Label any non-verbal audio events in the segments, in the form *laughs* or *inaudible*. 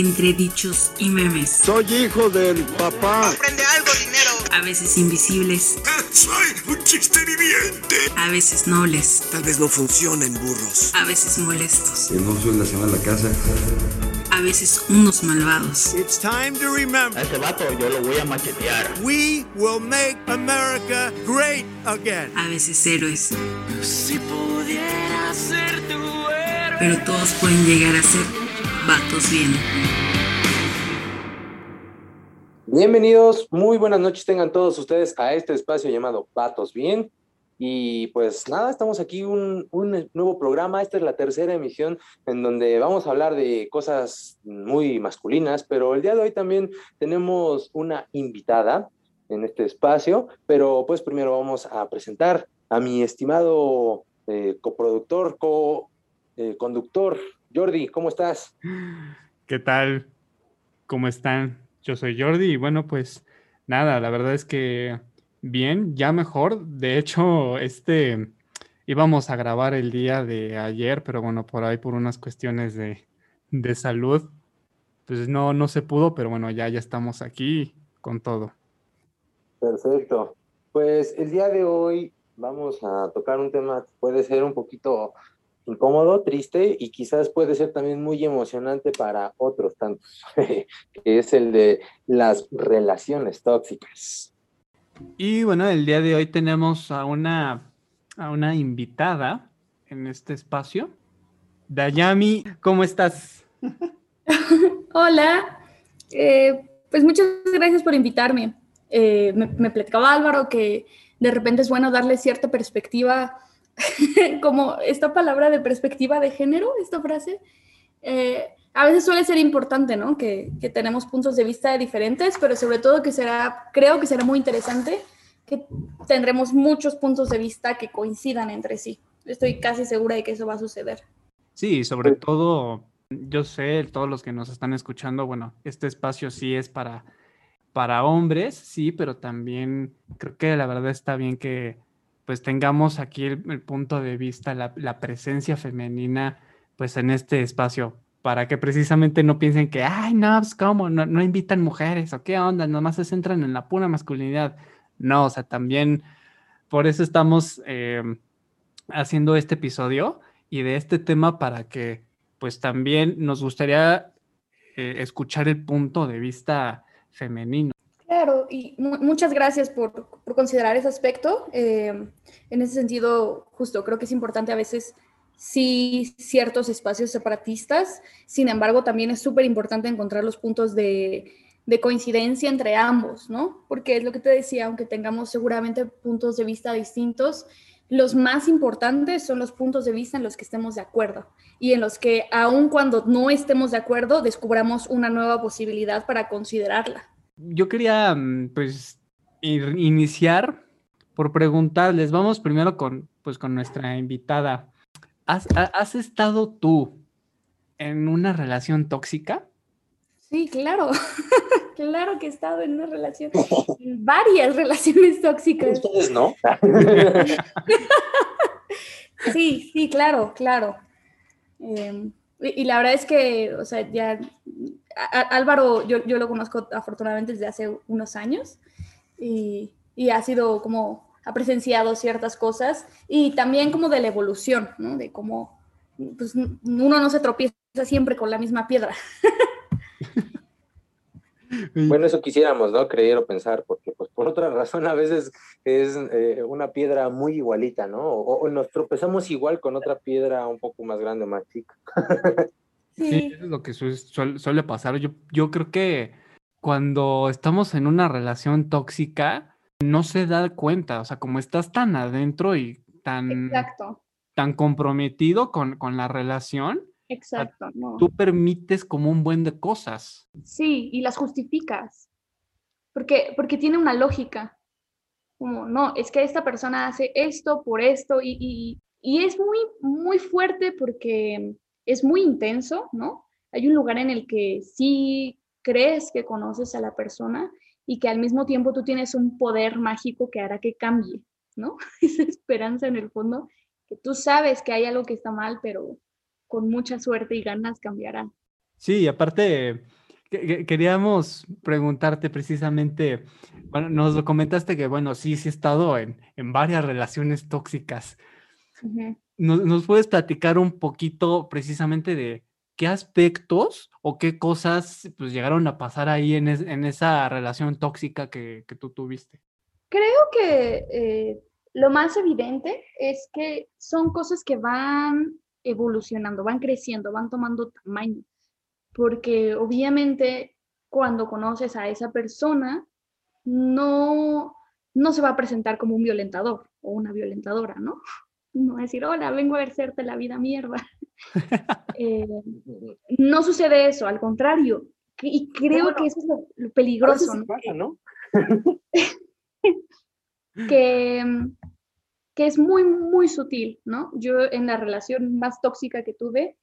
entre dichos y memes. Soy hijo del papá. Aprende algo, dinero. A veces invisibles. Soy un chiste viviente. A veces nobles. Tal vez no funcionen burros. A veces molestos. Que no suele hacer la casa. A veces unos malvados. It's time to remember. A ese vato yo lo voy a machetear. We will make America great again. A veces héroes. Si pudiera ser tu héroe. Pero todos pueden llegar a ser vatos bien. Bienvenidos, muy buenas noches tengan todos ustedes a este espacio llamado Vatos Bien. Y pues nada, estamos aquí un, un nuevo programa. Esta es la tercera emisión en donde vamos a hablar de cosas muy masculinas, pero el día de hoy también tenemos una invitada en este espacio, pero pues primero vamos a presentar a mi estimado eh, coproductor, co-conductor, Jordi, ¿cómo estás? ¿Qué tal? ¿Cómo están? Yo soy Jordi y bueno, pues nada, la verdad es que bien, ya mejor. De hecho, este íbamos a grabar el día de ayer, pero bueno, por ahí por unas cuestiones de, de salud, pues no, no se pudo, pero bueno, ya, ya estamos aquí con todo. Perfecto. Pues el día de hoy vamos a tocar un tema que puede ser un poquito incómodo, triste y quizás puede ser también muy emocionante para otros tantos, *laughs* que es el de las relaciones tóxicas. Y bueno, el día de hoy tenemos a una, a una invitada en este espacio. Dayami, ¿cómo estás? *laughs* Hola, eh, pues muchas gracias por invitarme. Eh, me, me platicaba Álvaro que de repente es bueno darle cierta perspectiva *laughs* como esta palabra de perspectiva de género, esta frase, eh, a veces suele ser importante, ¿no? Que, que, tenemos puntos de vista diferentes, pero sobre todo que será, creo que será muy interesante que tendremos muchos puntos de vista que coincidan entre sí. Estoy casi segura de que eso va a suceder. Sí, sobre todo, yo sé, todos los que nos están escuchando, bueno, este espacio sí es para, para hombres, sí, pero también creo que la verdad está bien que pues tengamos aquí el, punto de vista, la, presencia femenina, pues en este espacio, para que precisamente no piensen que, ay, no, pues cómo, no, no invitan mujeres, o qué onda, nomás se centran en la pura masculinidad. No, o sea, también por eso estamos eh, haciendo este episodio y de este tema para que, pues también nos gustaría eh, escuchar el punto de vista femenino. Claro, y muchas gracias por, por, considerar ese aspecto. Eh, en ese sentido, justo creo que es importante a veces sí ciertos espacios separatistas, sin embargo, también es súper importante encontrar los puntos de, de, coincidencia entre ambos, ¿no? Porque es lo que te decía, aunque tengamos seguramente puntos de vista distintos, los más importantes son los puntos de vista en los que estemos de acuerdo y en los que, aun cuando no estemos de acuerdo, descubramos una nueva posibilidad para considerarla. Yo quería, pues, iniciar por preguntarles, vamos primero con, pues, con nuestra invitada. ¿Has, ¿Has, estado tú en una relación tóxica? Sí, claro. *laughs* claro que he estado en una relación, en varias relaciones tóxicas. Ustedes no. *laughs* sí, sí, claro, claro. Eh, y, y, la verdad es que, o sea, ya Álvaro, yo, yo, lo conozco afortunadamente desde hace unos años y, y, ha sido como, ha presenciado ciertas cosas y también como de la evolución, ¿no? De cómo pues, uno no se tropieza siempre con la misma piedra. *laughs* Bueno, eso quisiéramos, ¿no? Creer o pensar, porque pues por otra razón a veces es eh, una piedra muy igualita, ¿no? O, o, nos tropezamos igual con otra piedra un poco más grande, más chica. *laughs* Sí, sí eso es lo que suele, suele pasar. Yo, yo creo que cuando estamos en una relación tóxica, no se da cuenta, o sea, como estás tan adentro y tan, Exacto. tan comprometido con, con la relación, Exacto. No. tú permites como un buen de cosas. Sí, y las justificas, porque, porque tiene una lógica. Como, no, es que esta persona hace esto por esto y, y, y es muy, muy fuerte porque es muy intenso, ¿no? Hay un lugar en el que sí crees que conoces a la persona y que al mismo tiempo tú tienes un poder mágico que hará que cambie, ¿no? *laughs* Esa esperanza en el fondo, que tú sabes que hay algo que está mal, pero con mucha suerte y ganas cambiará. Sí, aparte, que- que- queríamos preguntarte precisamente, bueno, nos lo comentaste que, bueno, sí, sí he estado en, en varias relaciones tóxicas. ¿Nos, nos puedes platicar un poquito precisamente de qué aspectos o qué cosas pues, llegaron a pasar ahí en, es- en esa relación tóxica que, que tú tuviste? Creo que eh, lo más evidente es que son cosas que van evolucionando, van creciendo, van tomando tamaño, porque obviamente cuando conoces a esa persona, no, no se va a presentar como un violentador o una violentadora, ¿no? No decir, hola, vengo a hacerte la vida mierda. *laughs* Eh, no sucede eso, al contrario. Y creo bueno, que eso es lo, peligroso, sí ¿no? pasa, ¿no? *laughs* que, que es muy, muy sutil, ¿no? Yo en la relación más tóxica que tuve,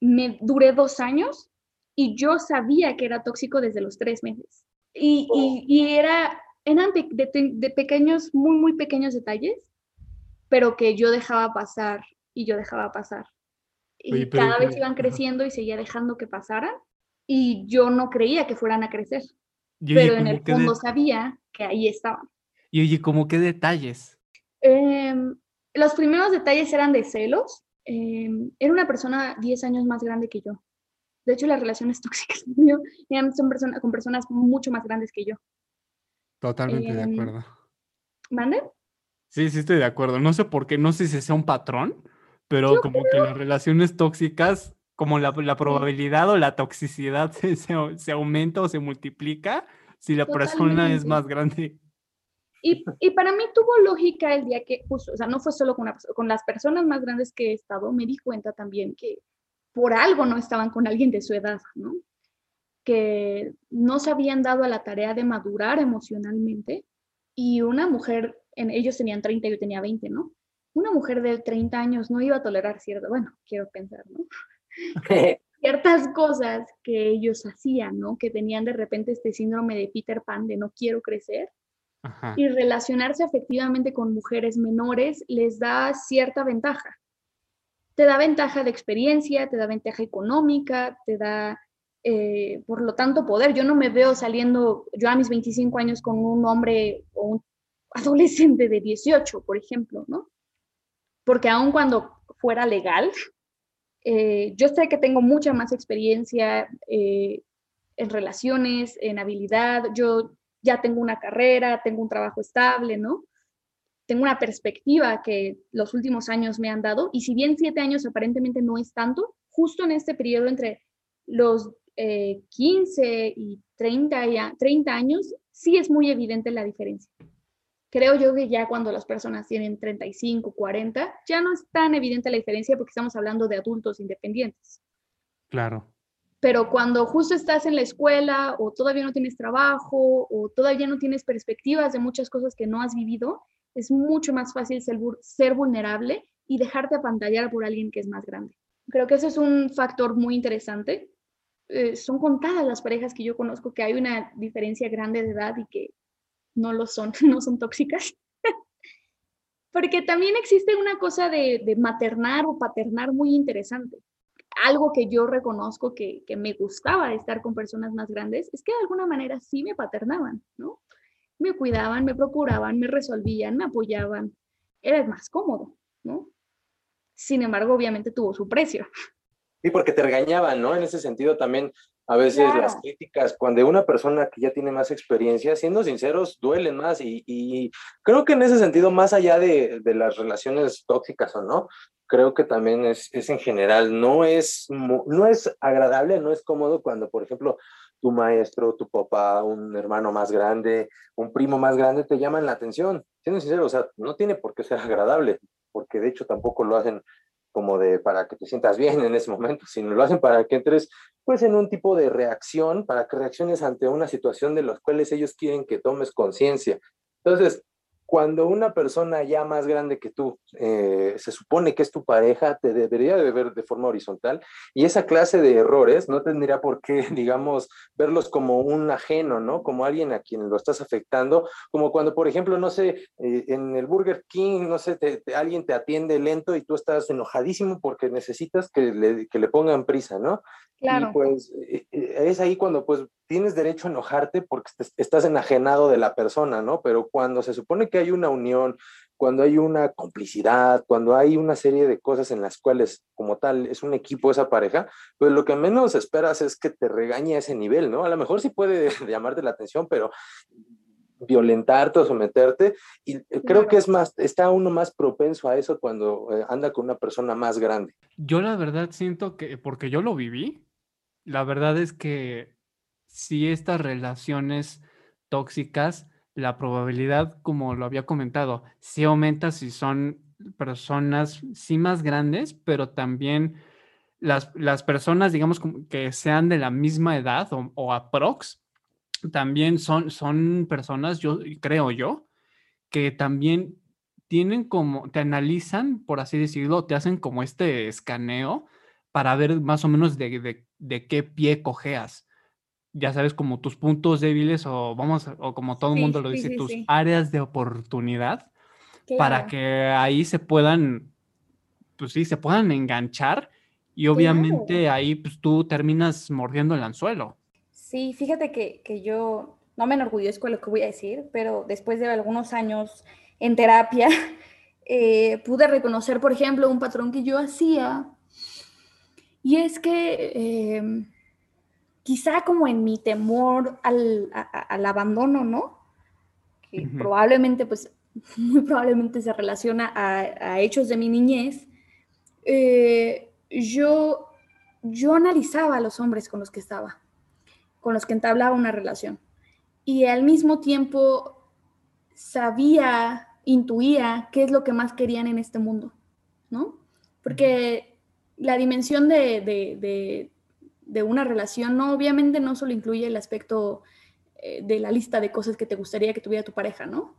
me duré dos años y yo sabía que era tóxico desde los tres meses. Y, y, y era, eran de, te- de pequeños, muy, muy pequeños detalles, pero que yo dejaba pasar y yo dejaba pasar. Y Oye, pero cada vez iban creciendo y seguía dejando que pasaran. Y yo no creía que fueran a crecer, oye, pero en el de- fondo sabía que ahí estaban. y oye, como qué detalles. Em, los primeros detalles eran de celos. Em, era una persona 10 años más grande que yo. De hecho, las relaciones *laughs* tóxicas mío eran- son personas con personas mucho más grandes que yo. Totalmente de Em, acuerdo. ¿Mande? Sí, sí estoy de acuerdo. No sé por qué, no sé si sea un patrón, pero Yo como que las relaciones tóxicas, como la, la probabilidad o la toxicidad *laughs* se, se, se aumenta o se multiplica si la persona es Totalmente. más grande. Y, y para mí tuvo lógica el día que, justo, o sea, no fue solo con, una con las personas más grandes que he estado, me di cuenta también que por algo no estaban con alguien de su edad, ¿no? Que no se habían dado a la tarea de madurar emocionalmente y una mujer, en, ellos tenían 30 y yo tenía 20, ¿no? Una mujer de 30 años no iba a tolerar cierto, bueno, quiero pensar, ¿no? *laughs* ciertas cosas que ellos hacían, ¿no? Que tenían de repente este síndrome de Peter Pan de no quiero crecer Ajá. y relacionarse afectivamente con mujeres menores les da cierta ventaja. Te da ventaja de experiencia, te da ventaja económica, te da, eh, por lo tanto, poder. Yo no me veo saliendo, yo a mis 25 años, con un hombre o un adolescente de 18, por ejemplo, ¿no? Porque aun cuando fuera legal, eh, yo sé que tengo mucha más experiencia eh, en relaciones, en habilidad, yo ya tengo una carrera, tengo un trabajo estable, ¿no? Tengo una perspectiva que los últimos años me han dado, y si bien siete años aparentemente no es tanto, justo en este periodo entre los eh, 15 y 30, ya, 30 años, sí es muy evidente la diferencia. Creo yo que ya cuando las personas tienen 35, 40, ya no es tan evidente la diferencia porque estamos hablando de adultos independientes Claro. pero cuando justo estás en la escuela o todavía no tienes trabajo o todavía no tienes perspectivas de muchas cosas que no has vivido, es mucho más fácil ser, ser vulnerable y dejarte apantallar por alguien que es más grande. Creo que ese es un factor muy interesante. Eh, son contadas las parejas que yo conozco que hay una diferencia grande de edad y que no lo son, *laughs* no son tóxicas. *laughs* Porque también existe una cosa de, de maternar o paternar muy interesante algo que yo reconozco que, que, me gustaba estar con personas más grandes es que de alguna manera sí me paternaban, ¿no? Me cuidaban, me procuraban, me resolvían, me apoyaban. Era más cómodo, ¿no? Sin embargo, obviamente tuvo su precio. Sí, porque te regañaban, ¿no? En ese sentido también, a veces claro. las críticas, cuando una persona que ya tiene más experiencia, siendo sinceros, duelen más y, y creo que en ese sentido, más allá de, de, las relaciones tóxicas o no, creo que también es, es en general, no es, no es agradable, no es cómodo cuando, por ejemplo, tu maestro, tu papá, un hermano más grande, un primo más grande te llaman la atención. Siendo sincero, o sea, no tiene por qué ser agradable, porque de hecho tampoco lo hacen como de para que te sientas bien en ese momento, sino lo hacen para que entres pues en un tipo de reacción, para que reacciones ante una situación de las cuales ellos quieren que tomes conciencia. Entonces, cuando una persona ya más grande que tú eh, se supone que es tu pareja, te debería de ver de forma horizontal y esa clase de errores no tendría por qué, *laughs* digamos, verlos como un ajeno, ¿no? Como alguien a quien lo estás afectando, como cuando, por ejemplo, no sé, eh, en el Burger King, no sé, te, alguien te atiende lento y tú estás enojadísimo porque necesitas que le, que le pongan prisa, ¿no? Claro. Y pues eh, es ahí cuando pues tienes derecho a enojarte porque estás enajenado de la persona, ¿no? Pero cuando se supone que hay una unión, cuando hay una complicidad, cuando hay una serie de cosas en las cuales como tal es un equipo esa pareja, pues lo que menos esperas es que te regañe a ese nivel, ¿no? A lo mejor sí puede *laughs* llamarte la atención, pero violentarte o someterte y eh, creo que es más está uno más propenso a eso cuando eh, anda con una persona más grande. Yo la verdad siento que porque yo lo viví, la verdad es que si estas relaciones tóxicas, la probabilidad, como lo había comentado, sí aumenta si son personas, sí más grandes, pero también las, las personas, digamos, que sean de la misma edad o, aprox, también son, son personas, yo creo yo, que también tienen como, te analizan, por así decirlo, te hacen como este escaneo para ver más o menos de, de qué pie cojeas ya sabes, como tus puntos débiles o vamos, o como todo el mundo lo dice, tus áreas de oportunidad para que ahí se puedan, pues sí, se puedan enganchar y obviamente ahí pues tú terminas mordiendo el anzuelo. Sí, fíjate que, que yo no me enorgullezco de lo que voy a decir, pero después de algunos años en terapia, *laughs* eh, pude reconocer, por ejemplo, un patrón que yo hacía y es que... Eh, quizá como en mi temor al, abandono, ¿no? Que probablemente, pues, *laughs* muy probablemente se relaciona a, hechos de mi niñez, eh, yo, yo analizaba a los hombres con los que estaba, con los que entablaba una relación. Y al mismo tiempo sabía, intuía qué es lo que más querían en este mundo, ¿no? Porque la dimensión de de una relación, no, obviamente no solo incluye el aspecto eh, de la lista de cosas que te gustaría que tuviera tu pareja, ¿no?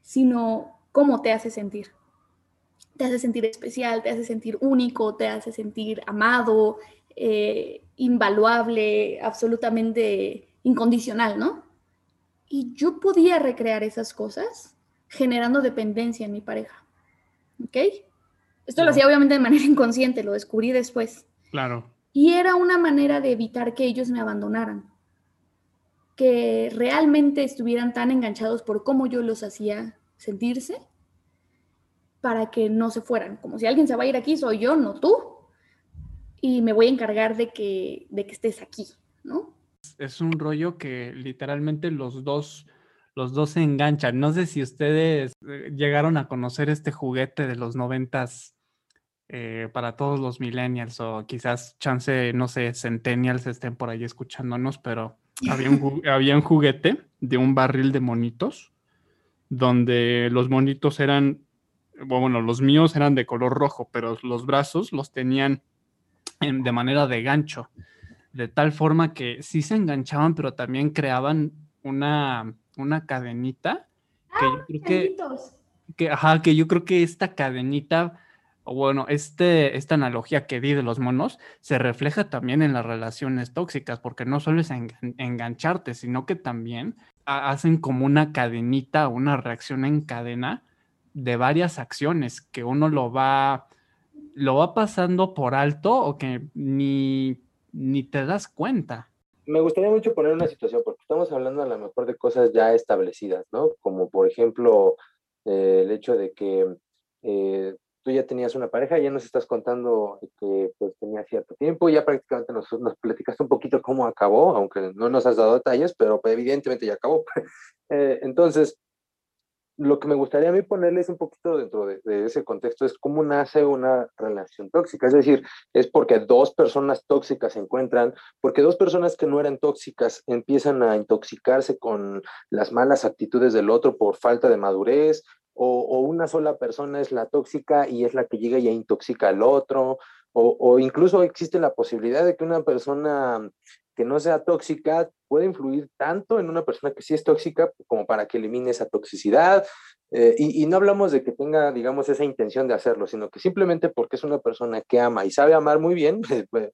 Sino cómo te hace sentir. Te hace sentir especial, te hace sentir único, te hace sentir amado, eh, invaluable, absolutamente incondicional, ¿no? Y yo podía recrear esas cosas generando dependencia en mi pareja. ¿Ok? Esto lo hacía obviamente de manera inconsciente, lo descubrí después. Claro. Y era una manera de evitar que ellos me abandonaran, que realmente estuvieran tan enganchados por cómo yo los hacía sentirse, para que no se fueran. Como si alguien se va a ir aquí, soy yo, no tú. Y me voy a encargar de que, de que estés aquí, ¿no? Es un rollo que literalmente los dos, los dos se enganchan. No sé si ustedes eh, llegaron a conocer este juguete de los noventas eh, para todos los millennials o quizás chance, no sé, centennials estén por ahí escuchándonos, pero había un, *laughs* había un juguete de un barril de monitos donde los monitos eran, bueno, los míos eran de color rojo, pero los brazos los tenían de manera de gancho, de tal forma que sí se enganchaban, pero también creaban una, una cadenita que yo creo que, que, ajá, que yo creo que esta cadenita bueno, este, esta analogía que di de los monos se refleja también en las relaciones tóxicas, porque no solo es engancharte, sino que también hacen como una cadenita, una reacción en cadena de varias acciones que uno lo va, lo va pasando por alto o que ni, ni te das cuenta. Me gustaría mucho poner una situación, porque estamos hablando a lo mejor de cosas ya establecidas, ¿no? Como por ejemplo eh, el hecho de que eh, tú ya tenías una pareja, ya nos estás contando que pues tenía cierto tiempo, ya prácticamente nos, nos platicaste un poquito cómo acabó, aunque no nos has dado detalles, pero evidentemente ya acabó. *laughs* Eh, entonces, lo que me gustaría a mí ponerles un poquito dentro de, ese contexto es cómo nace una relación tóxica. Es decir, es porque dos personas tóxicas se encuentran, porque dos personas que no eran tóxicas empiezan a intoxicarse con las malas actitudes del otro por falta de madurez, o, una sola persona es la tóxica y es la que llega y intoxica al otro, o, incluso existe la posibilidad de que una persona que no sea tóxica puede influir tanto en una persona que sí es tóxica como para que elimine esa toxicidad. Eh, y, y, no hablamos de que tenga, digamos, esa intención de hacerlo, sino que simplemente porque es una persona que ama y sabe amar muy bien, *laughs* pues,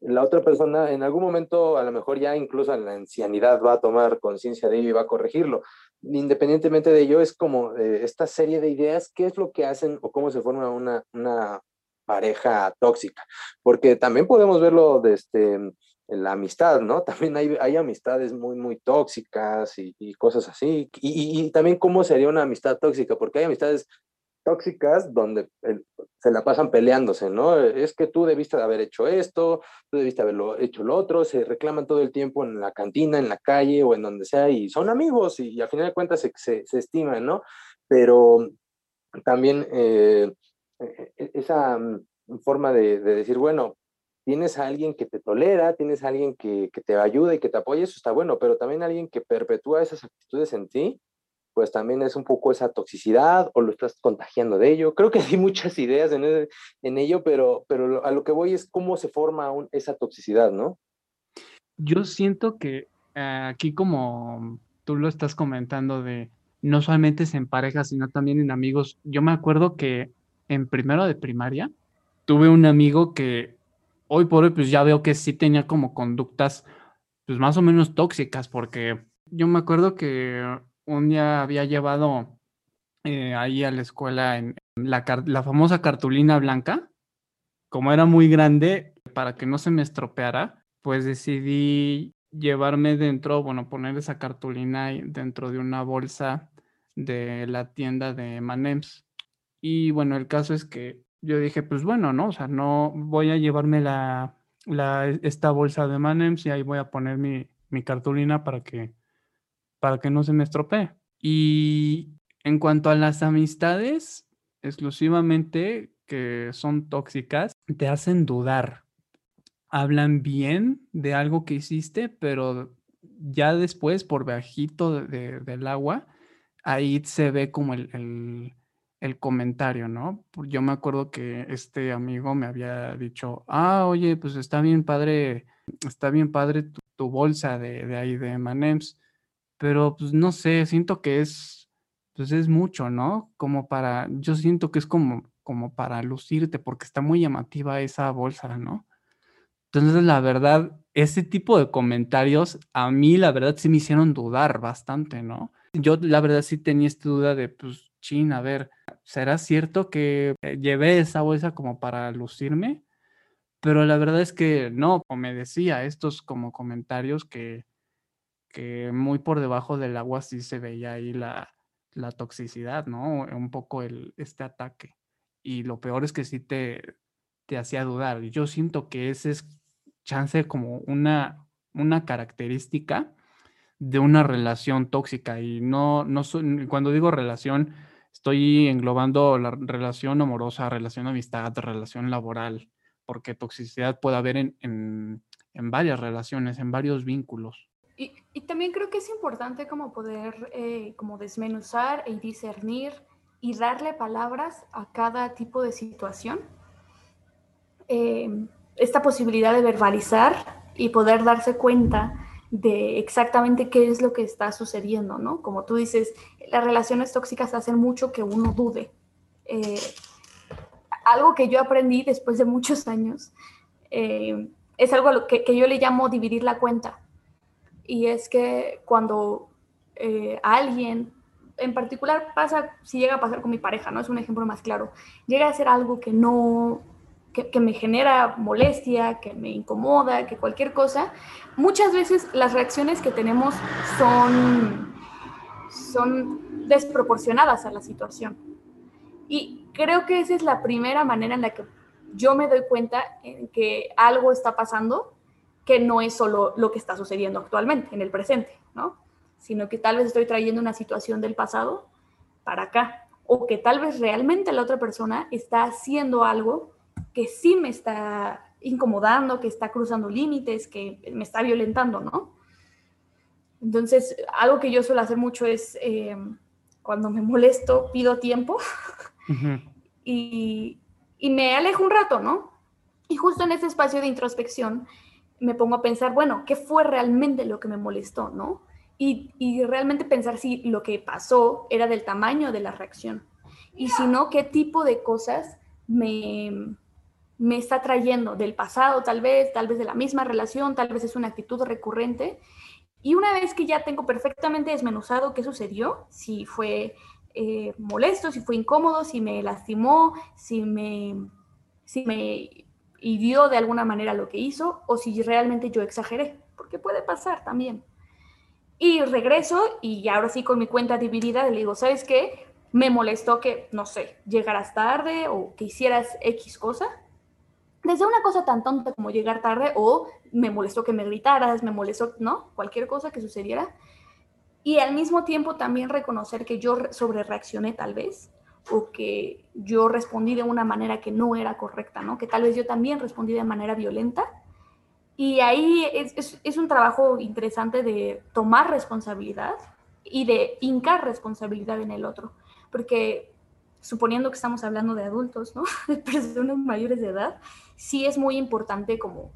la otra persona en algún momento, a lo mejor ya incluso en la ancianidad, va a tomar conciencia de ello y va a corregirlo. Independientemente de ello, es como eh, esta serie de ideas, qué es lo que hacen o cómo se forma una, una pareja tóxica. Porque también podemos verlo desde este, la amistad, ¿no? También hay, hay amistades muy, muy tóxicas y, y cosas así. Y, y, también cómo sería una amistad tóxica, porque hay amistades tóxicas donde se la pasan peleándose, ¿no? Es que tú debiste de haber hecho esto, tú debiste haberlo hecho lo otro, se reclaman todo el tiempo en la cantina, en la calle o en donde sea y son amigos y, al final de cuentas se, se, estiman, ¿no? Pero también eh, e, e, esa mm, forma de, de, decir, bueno, tienes a alguien que te tolera, tienes a alguien que, que te ayuda y que te apoya, eso está bueno, pero también alguien que perpetúa esas actitudes en ti, pues también es un poco esa toxicidad o lo estás contagiando de ello. Creo que hay muchas ideas en, en ello, pero, pero a lo que voy es cómo se forma esa toxicidad, ¿no? Yo siento que eh, aquí como tú lo estás comentando de no solamente es en pareja, sino también en amigos. Yo me acuerdo que en primero de primaria tuve un amigo que hoy por hoy pues ya veo que sí tenía como conductas pues más o menos tóxicas porque yo me acuerdo que un día había llevado eh, ahí a la escuela en la, la famosa cartulina blanca. Como era muy grande, para que no se me estropeara, pues decidí llevarme dentro, bueno, poner esa cartulina dentro de una bolsa de la tienda de Manems. Y bueno, el caso es que yo dije, pues bueno, ¿no? O sea, no voy a llevarme la, la, esta bolsa de Manems y ahí voy a poner mi, mi cartulina para que para que no se me estropee. Y en cuanto a las amistades, exclusivamente que son tóxicas, te hacen dudar. Hablan bien de algo que hiciste, pero ya después, por bajito de, del agua, ahí se ve como el, el, comentario, ¿no? Yo me acuerdo que este amigo me había dicho, ah, oye, pues está bien padre, está bien padre tu, tu bolsa de, de ahí de Manems pero pues no sé, siento que es, pues es mucho, ¿no? Como para, yo siento que es como, como para lucirte, porque está muy llamativa esa bolsa, ¿no? Entonces, la verdad, ese tipo de comentarios a mí, la verdad, sí me hicieron dudar bastante, ¿no? Yo, la verdad, sí tenía esta duda de, pues, chin, a ver, ¿será cierto que eh, llevé esa bolsa como para lucirme? Pero la verdad es que no, como me decía, estos como comentarios que, que muy por debajo del agua sí se veía ahí la, la toxicidad, ¿no? Un poco el, este ataque. Y lo peor es que sí te, te hacía dudar. Yo siento que ese es chance como una, una característica de una relación tóxica. Y no, no cuando digo relación, estoy englobando la relación amorosa, relación amistad, relación laboral, porque toxicidad puede haber en, en, varias relaciones, en varios vínculos. Y, y, también creo que es importante como poder eh, como desmenuzar y discernir y darle palabras a cada tipo de situación. Eh, esta posibilidad de verbalizar y poder darse cuenta de exactamente qué es lo que está sucediendo, ¿no? Como tú dices, las relaciones tóxicas hacen mucho que uno dude. Eh, algo que yo aprendí después de muchos años eh, es algo que, que yo le llamo dividir la cuenta y es que cuando eh, alguien, en particular pasa, si llega a pasar con mi pareja, ¿no? Es un ejemplo más claro, llega a hacer algo que no, que, que, me genera molestia, que me incomoda, que cualquier cosa, muchas veces las reacciones que tenemos son, son desproporcionadas a la situación. Y creo que esa es la primera manera en la que yo me doy cuenta en que algo está pasando que no es solo lo que está sucediendo actualmente, en el presente, ¿no? Sino que tal vez estoy trayendo una situación del pasado para acá, o que tal vez realmente la otra persona está haciendo algo que sí me está incomodando, que está cruzando límites, que me está violentando, ¿no? Entonces, algo que yo suelo hacer mucho es, eh, cuando me molesto, pido tiempo uh -huh. y, y me alejo un rato, ¿no? Y justo en ese espacio de introspección, me pongo a pensar, bueno, ¿qué fue realmente lo que me molestó, no? Y, y realmente pensar si lo que pasó era del tamaño de la reacción. Y si no, qué tipo de cosas me, me está trayendo del pasado, tal vez, tal vez de la misma relación, tal vez es una actitud recurrente. Y una vez que ya tengo perfectamente desmenuzado qué sucedió, si fue eh, molesto, si fue incómodo, si me lastimó, si me, si me hirió de alguna manera lo que hizo, o si realmente yo exageré, porque puede pasar también. Y regreso y ahora sí con mi cuenta dividida le digo, ¿sabes qué? Me molestó que, no sé, llegaras tarde o que hicieras X cosa desde una cosa tan tonta como llegar tarde o me molestó que me gritaras, me molestó, ¿no? Cualquier cosa que sucediera. Y al mismo tiempo también reconocer que yo sobre reaccioné tal vez o que yo respondí de una manera que no era correcta, ¿no? Que tal vez yo también respondí de manera violenta. Y ahí es, es, es un trabajo interesante de tomar responsabilidad y de hincar responsabilidad en el otro. Porque suponiendo que estamos hablando de adultos, ¿no? *laughs* De personas mayores de edad, sí es muy importante como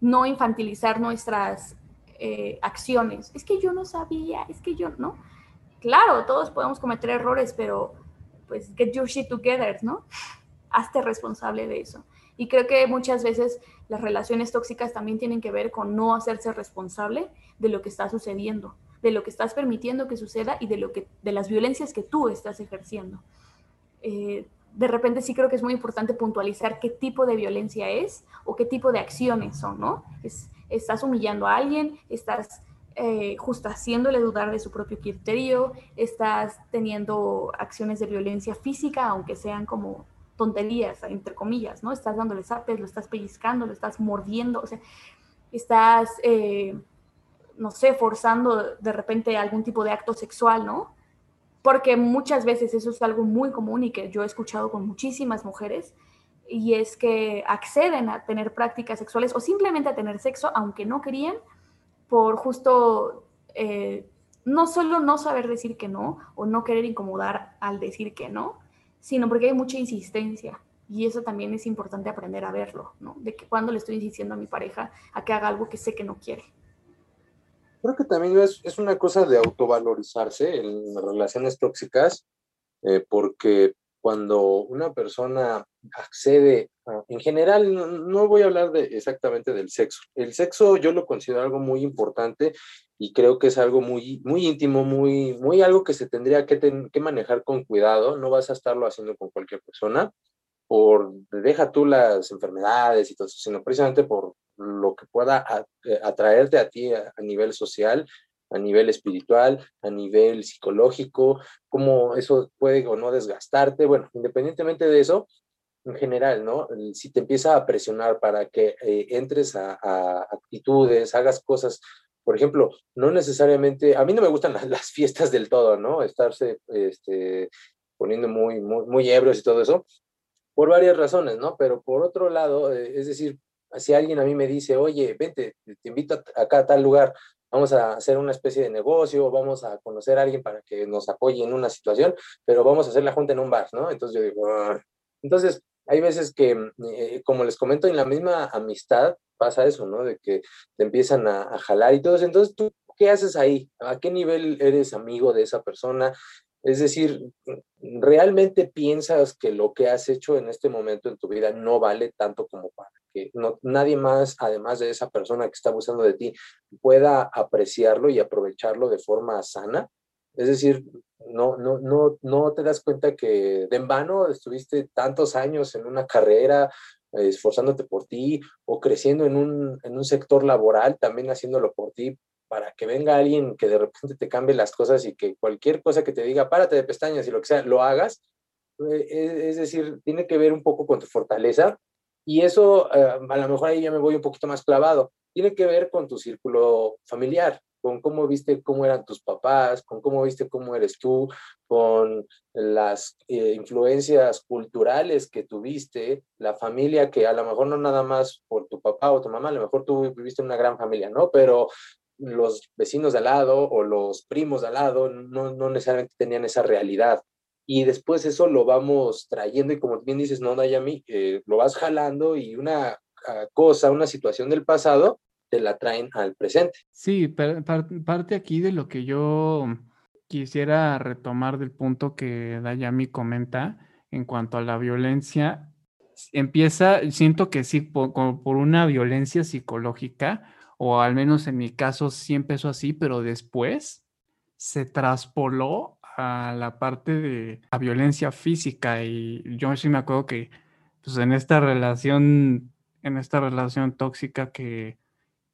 no infantilizar nuestras eh, acciones. Es que yo no sabía, es que yo, ¿no? Claro, todos podemos cometer errores, pero pues get your shit together, ¿no? *laughs* Hazte responsable de eso. Y creo que muchas veces las relaciones tóxicas también tienen que ver con no hacerse responsable de lo que está sucediendo, de lo que estás permitiendo que suceda y de lo que de las violencias que tú estás ejerciendo. Eh, de repente sí creo que es muy importante puntualizar qué tipo de violencia es o qué tipo de acciones son, ¿no? estás humillando a alguien, estás eh, justo haciéndole dudar de su propio criterio, estás teniendo acciones de violencia física, aunque sean como tonterías, entre comillas, ¿no? Estás dándole zapes, lo estás pellizcando, lo estás mordiendo, o sea, estás, eh, no sé, forzando de repente algún tipo de acto sexual, ¿no? Porque muchas veces eso es algo muy común y que yo he escuchado con muchísimas mujeres, y es que acceden a tener prácticas sexuales o simplemente a tener sexo, aunque no querían, por justo eh, no solo no saber decir que no o no querer incomodar al decir que no, sino porque hay mucha insistencia. Y eso también es importante aprender a verlo, ¿no? De que cuando le estoy insistiendo a mi pareja a que haga algo que sé que no quiere creo que también es, es una cosa de autovalorizarse en relaciones tóxicas, eh, porque cuando una persona accede, en general, no, voy a hablar de, exactamente del sexo. El sexo yo lo considero algo muy importante y creo que es algo muy, muy íntimo, muy, muy algo que se tendría que, que manejar con cuidado. No vas a estarlo haciendo con cualquier persona por, deja tú las enfermedades y todo eso, sino precisamente por lo que pueda eh, atraerte a ti a, nivel social, a nivel espiritual, a nivel psicológico, cómo eso puede o no desgastarte. Bueno, independientemente de eso, en general, ¿no? Si te empieza a presionar para que eh, entres a, actitudes, hagas cosas, por ejemplo, no necesariamente, a mí no me gustan *laughs* las, fiestas del todo, ¿no? Estarse este, poniendo muy, muy, muy ebrios y todo eso, por varias razones, ¿no? Pero por otro lado, eh, es decir, si alguien a mí me dice, oye, vente, te invito acá a tal lugar, vamos a hacer una especie de negocio, vamos a conocer a alguien para que nos apoye en una situación, pero vamos a hacer la junta en un bar, ¿no? Entonces yo digo, ah". entonces hay veces que, eh, como les comento, en la misma amistad pasa eso, ¿no? De que te empiezan a, a jalar y todo eso. Entonces, ¿tú qué haces ahí? ¿A qué nivel eres amigo de esa persona? Es decir, ¿realmente piensas que lo que has hecho en este momento en tu vida no vale tanto como para que nadie más, además de esa persona que está abusando de ti, pueda apreciarlo y aprovecharlo de forma sana? Es decir, no, no, no, no te das cuenta que de en vano estuviste tantos años en una carrera esforzándote por ti o creciendo en un, en un sector laboral también haciéndolo por ti para que venga alguien que de repente te cambie las cosas y que cualquier cosa que te diga, párate de pestañas y lo que sea, lo hagas. Eh, es decir, tiene que ver un poco con tu fortaleza y eso eh, a lo mejor ahí ya me voy un poquito más clavado. Tiene que ver con tu círculo familiar, con cómo viste cómo eran tus papás, con cómo viste cómo eres tú, con las eh, influencias culturales que tuviste, la familia que a lo mejor no nada más por tu papá o tu mamá, a lo mejor tú viviste una gran familia, ¿no? Pero los vecinos de al lado o los primos de al lado no, no necesariamente tenían esa realidad. Y después eso lo vamos trayendo y como bien dices, no, Dayami, eh, lo vas jalando y una ah, cosa, una situación del pasado te la traen al presente. Sí, parte aquí de lo que yo quisiera retomar del punto que Dayami comenta en cuanto a la violencia, empieza, siento que sí, por, por una violencia psicológica, o al menos en mi caso sí empezó así, pero después se traspoló a la parte de la violencia física y yo sí me acuerdo que pues en esta relación, en esta relación tóxica que,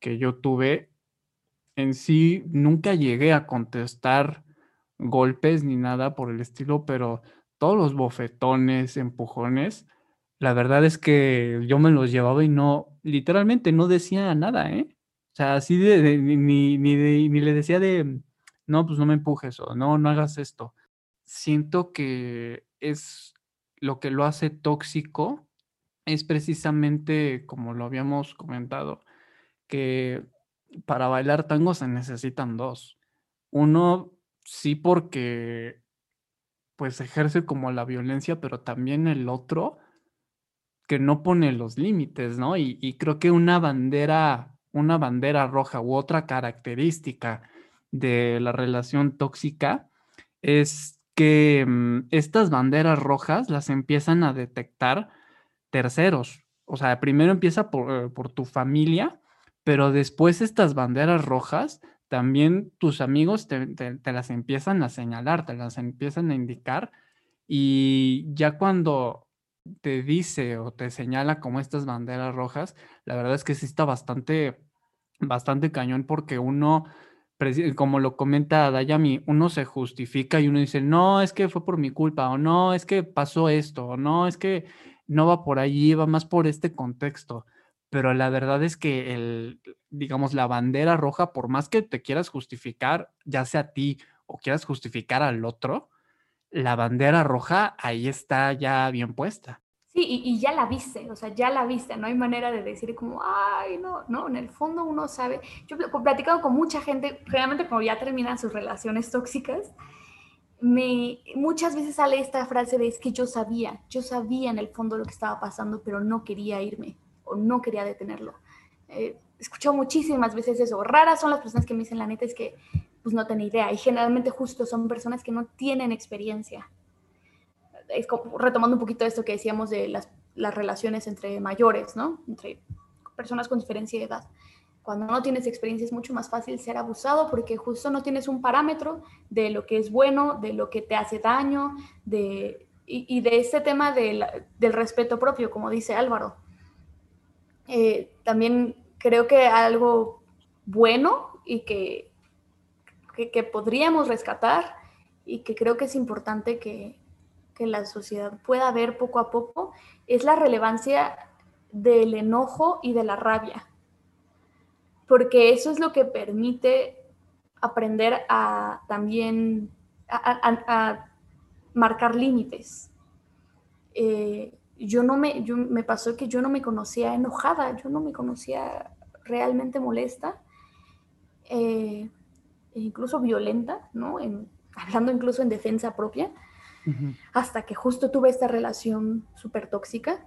que yo tuve, en sí nunca llegué a contestar golpes ni nada por el estilo, pero todos los bofetones, empujones, la verdad es que yo me los llevaba y no, literalmente no decía nada, ¿eh? O sea, así de, ni, ni, le decía de, no, pues no me empujes o no, no hagas esto. Siento que es lo que lo hace tóxico, es precisamente como lo habíamos comentado, que para bailar tango se necesitan dos. Uno, sí porque pues ejerce como la violencia, pero también el otro que no pone los límites, ¿no? Y creo que una bandera, una bandera roja u otra característica de la relación tóxica es que mm, estas banderas rojas las empiezan a detectar terceros. O sea, primero empieza por, eh, por tu familia, pero después estas banderas rojas también tus amigos te, te, las empiezan a señalar, te las empiezan a indicar y ya cuando te dice o te señala como estas banderas rojas, la verdad es que sí está bastante, bastante cañón porque uno como lo comenta Dayami, uno se justifica y uno dice, no, es que fue por mi culpa, o no, es que pasó esto, o no, es que no va por allí, va más por este contexto. Pero la verdad es que el, digamos, la bandera roja, por más que te quieras justificar, ya sea a ti o quieras justificar al otro, la bandera roja ahí está ya bien puesta. Sí, y, ya la viste, o sea, ya la viste, no hay manera de decir como, ay, no, no, en el fondo uno sabe. Yo he platicado con mucha gente, generalmente cuando ya terminan sus relaciones tóxicas, me, muchas veces sale esta frase de es que yo sabía, yo sabía en el fondo lo que estaba pasando, pero no quería irme o no quería detenerlo. Eh, he escuchado muchísimas veces eso. Raras son las personas que me dicen, la neta es que pues no tenía idea y generalmente justo son personas que no tienen experiencia es como, retomando un poquito esto que decíamos de las, las relaciones entre mayores, ¿no? Entre personas con diferencia de edad. Cuando no tienes experiencia es mucho más fácil ser abusado porque justo no tienes un parámetro de lo que es bueno, de lo que te hace daño, de, y, de este tema del respeto propio, como dice Álvaro. Eh, también creo que algo bueno y que, que, podríamos rescatar y que creo que es importante que, que la sociedad pueda ver poco a poco es la relevancia del enojo y de la rabia, porque eso es lo que permite aprender a también a, marcar límites. Eh, yo no me, yo, me pasó que yo no me conocía enojada, yo no me conocía realmente molesta, eh, e incluso violenta, ¿no? *laughs* hablando incluso en defensa propia hasta que justo tuve esta relación súper tóxica.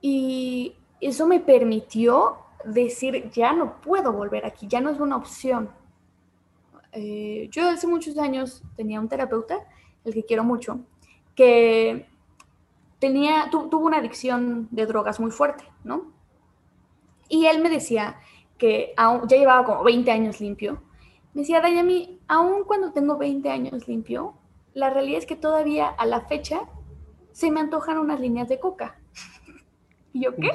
Y eso me permitió decir, ya no puedo volver aquí, ya no es una opción. Eh, yo hace muchos años tenía un terapeuta, el que quiero mucho, que tenía, tuvo una adicción de drogas muy fuerte, ¿no? Y él me decía que ya llevaba como 20 años limpio. Me decía, Dayami, aún cuando tengo 20 años limpio, la realidad es que todavía a la fecha se me antojan unas líneas de coca. *laughs* ¿Y yo qué?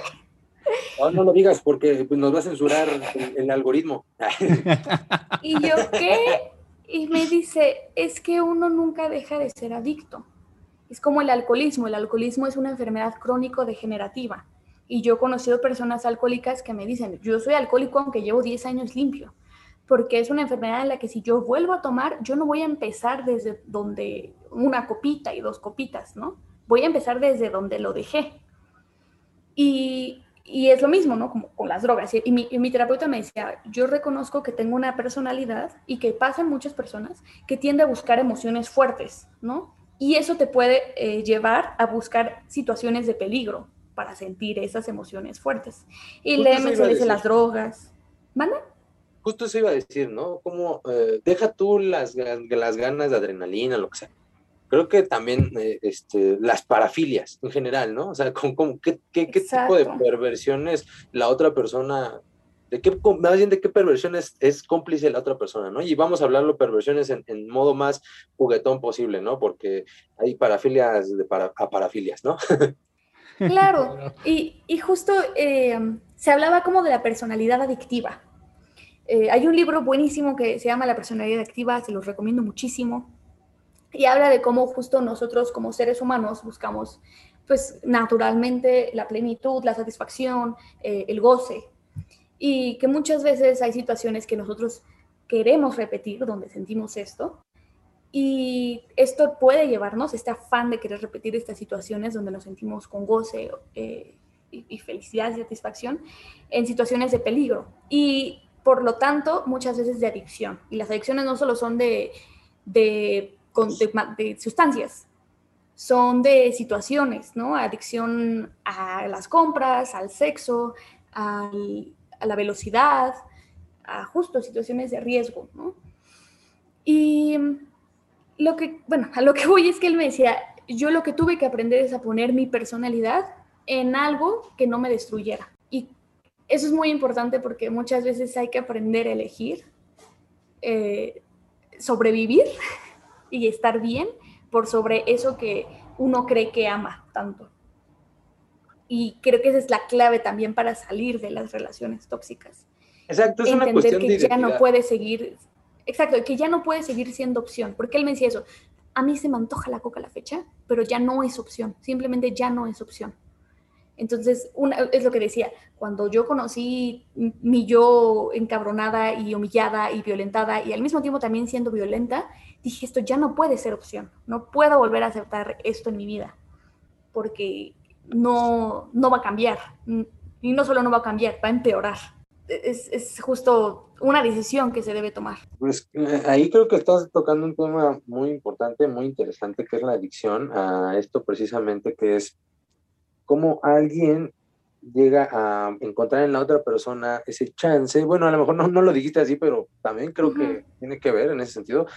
No, *laughs* no lo digas porque nos va a censurar el, algoritmo. *laughs* ¿Y yo qué? Y me dice, es que uno nunca deja de ser adicto. Es como el alcoholismo. El alcoholismo es una enfermedad crónico-degenerativa. Y yo he conocido personas alcohólicas que me dicen, yo soy alcohólico aunque llevo 10 años limpio porque es una enfermedad en la que si yo vuelvo a tomar, yo no voy a empezar desde donde una copita y dos copitas, ¿no? Voy a empezar desde donde lo dejé. Y, y es lo mismo, ¿no? Como con las drogas. Y mi, mi, terapeuta me decía, yo reconozco que tengo una personalidad y que pasan muchas personas que tiende a buscar emociones fuertes, ¿no? Y eso te puede eh, llevar a buscar situaciones de peligro para sentir esas emociones fuertes. Y le mencioné las drogas, ¿Manda? Justo eso iba a decir, ¿no? Como eh, deja tú las, las ganas de adrenalina, lo que sea. Creo que también eh, este, las parafilias en general, ¿no? O sea, con, con ¿qué, qué, qué tipo de perversiones la otra persona de qué, más bien de qué perversiones es cómplice la otra persona, ¿no? Y vamos a hablarlo de perversiones en, en, modo más juguetón posible, ¿no? Porque hay parafilias de para, a parafilias, ¿no? Claro, *laughs* y, y justo eh, se hablaba como de la personalidad adictiva. Eh, hay un libro buenísimo que se llama La personalidad adictiva, se los recomiendo muchísimo, y habla de cómo justo nosotros como seres humanos buscamos, pues naturalmente, la plenitud, la satisfacción, eh, el goce, y que muchas veces hay situaciones que nosotros queremos repetir donde sentimos esto. Y esto puede llevarnos, este afán de querer repetir estas situaciones donde nos sentimos con goce eh, y, y, felicidad y satisfacción, en situaciones de peligro. Y por lo tanto, muchas veces de adicción. Y las adicciones no solo son de, de, sustancias, son de situaciones, ¿no? Adicción a las compras, al sexo, a la velocidad, a justo situaciones de riesgo, ¿no? Y lo que, bueno, a lo que voy es que él me decía, yo lo que tuve que aprender es a poner mi personalidad en algo que no me destruyera. Eso es muy importante porque muchas veces hay que aprender a elegir, eh, sobrevivir *laughs* y estar bien por sobre eso que uno cree que ama tanto. Y creo que esa es la clave también para salir de las relaciones tóxicas. Exacto, es Entender una cuestión que de ya no puede seguir, exacto, que ya no puede seguir siendo opción, porque él me decía eso, a mí se me antoja la coca a la fecha, pero ya no es opción, simplemente ya no es opción. Entonces, una, es lo que decía, cuando yo conocí mi yo encabronada y humillada y violentada y al mismo tiempo también siendo violenta, dije, esto ya no puede ser opción, no puedo volver a aceptar esto en mi vida, porque no, no va a cambiar. Y no solo no va a cambiar, va a empeorar. Es, es, justo una decisión que se debe tomar. Pues ahí creo que estás tocando un tema muy importante, muy interesante, que es la adicción a esto precisamente, que es cómo alguien llega a encontrar en la otra persona ese chance. Bueno, a lo mejor no, no lo dijiste así, pero también creo uh -huh. que tiene que ver en ese sentido.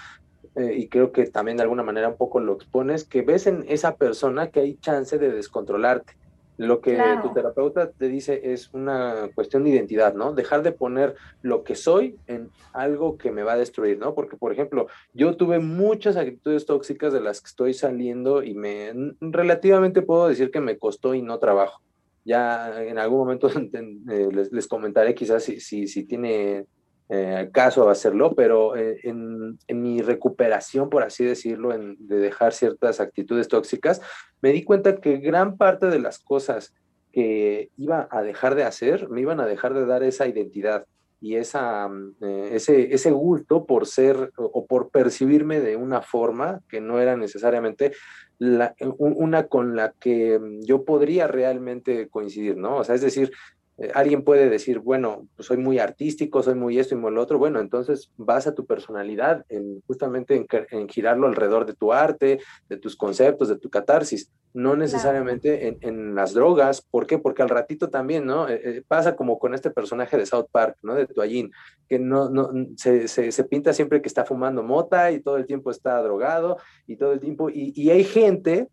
Eh, y creo que también de alguna manera un poco lo expones, que ves en esa persona que hay chance de descontrolarte. Lo que claro. tu terapeuta te dice es una cuestión de identidad, ¿no? Dejar de poner lo que soy en algo que me va a destruir, ¿no? Porque, por ejemplo, yo tuve muchas actitudes tóxicas de las que estoy saliendo y me relativamente puedo decir que me costó y no trabajo. Ya en algún momento *laughs* les, les comentaré quizás si, si, si tiene eh, caso hacerlo, pero eh, en, en, mi recuperación, por así decirlo, en, de dejar ciertas actitudes tóxicas, me di cuenta que gran parte de las cosas que iba a dejar de hacer me iban a dejar de dar esa identidad y esa, eh, ese, ese gusto por ser o, o por percibirme de una forma que no era necesariamente la, una con la que yo podría realmente coincidir, ¿no? O sea, es decir, eh, alguien puede decir, bueno, pues soy muy artístico, soy muy esto y muy lo otro, bueno, entonces vas a tu personalidad en justamente en, en, girarlo alrededor de tu arte, de tus conceptos, de tu catarsis, no necesariamente claro. en, en, las drogas, ¿por qué? Porque al ratito también, ¿no? Eh, eh, pasa como con este personaje de South Park, ¿no? De Tuallín, que no, no, se, se, se, pinta siempre que está fumando mota y todo el tiempo está drogado y todo el tiempo, y, y hay gente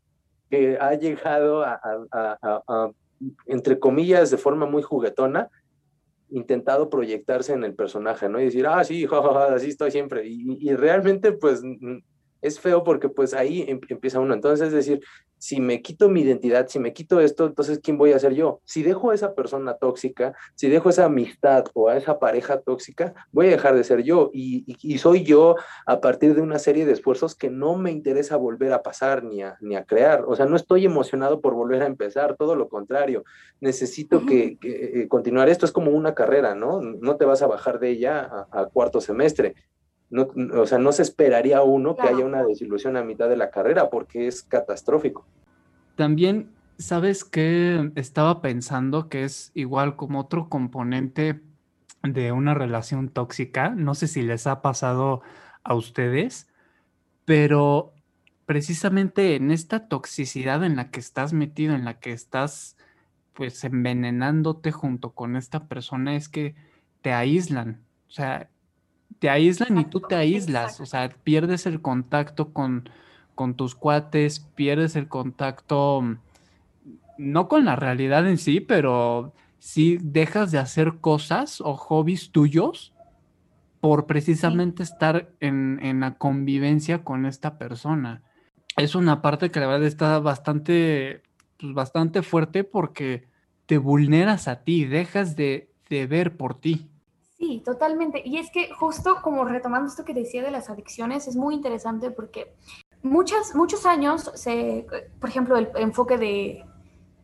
que ha llegado a, a, a, a entre comillas, de forma muy juguetona, intentado proyectarse en el personaje, ¿no? Y decir, ah, sí, *laughs* así estoy siempre. Y, realmente, pues, es feo porque, pues, ahí em empieza uno. Entonces, es decir, si me quito mi identidad, si me quito esto, entonces, ¿quién voy a ser yo? Si dejo a esa persona tóxica, si dejo esa amistad o a esa pareja tóxica, voy a dejar de ser yo. Y, y, y soy yo a partir de una serie de esfuerzos que no me interesa volver a pasar ni a, ni a crear. O sea, no estoy emocionado por volver a empezar, todo lo contrario. Necesito uh -huh. que, que eh, continuar. Esto es como una carrera, ¿no? No te vas a bajar de ella a, a cuarto semestre. No, o sea, no se esperaría uno claro. que haya una desilusión a mitad de la carrera porque es catastrófico. También, ¿sabes qué? Estaba pensando que es igual como otro componente de una relación tóxica. No sé si les ha pasado a ustedes, pero precisamente en esta toxicidad en la que estás metido, en la que estás pues envenenándote junto con esta persona, es que te aíslan. O sea, te aíslan y tú te aíslas. O sea, pierdes el contacto con, con tus cuates, pierdes el contacto, mm, no con la realidad en sí, pero sí dejas de hacer cosas o hobbies tuyos por precisamente estar en, en, la convivencia con esta persona. Es una parte que la verdad está bastante, pues bastante fuerte porque te vulneras a ti, dejas de, de ver por ti. Sí, totalmente. Y es que justo como retomando esto que decía de las adicciones, es muy interesante porque muchas, muchos años, se, por ejemplo, el enfoque de,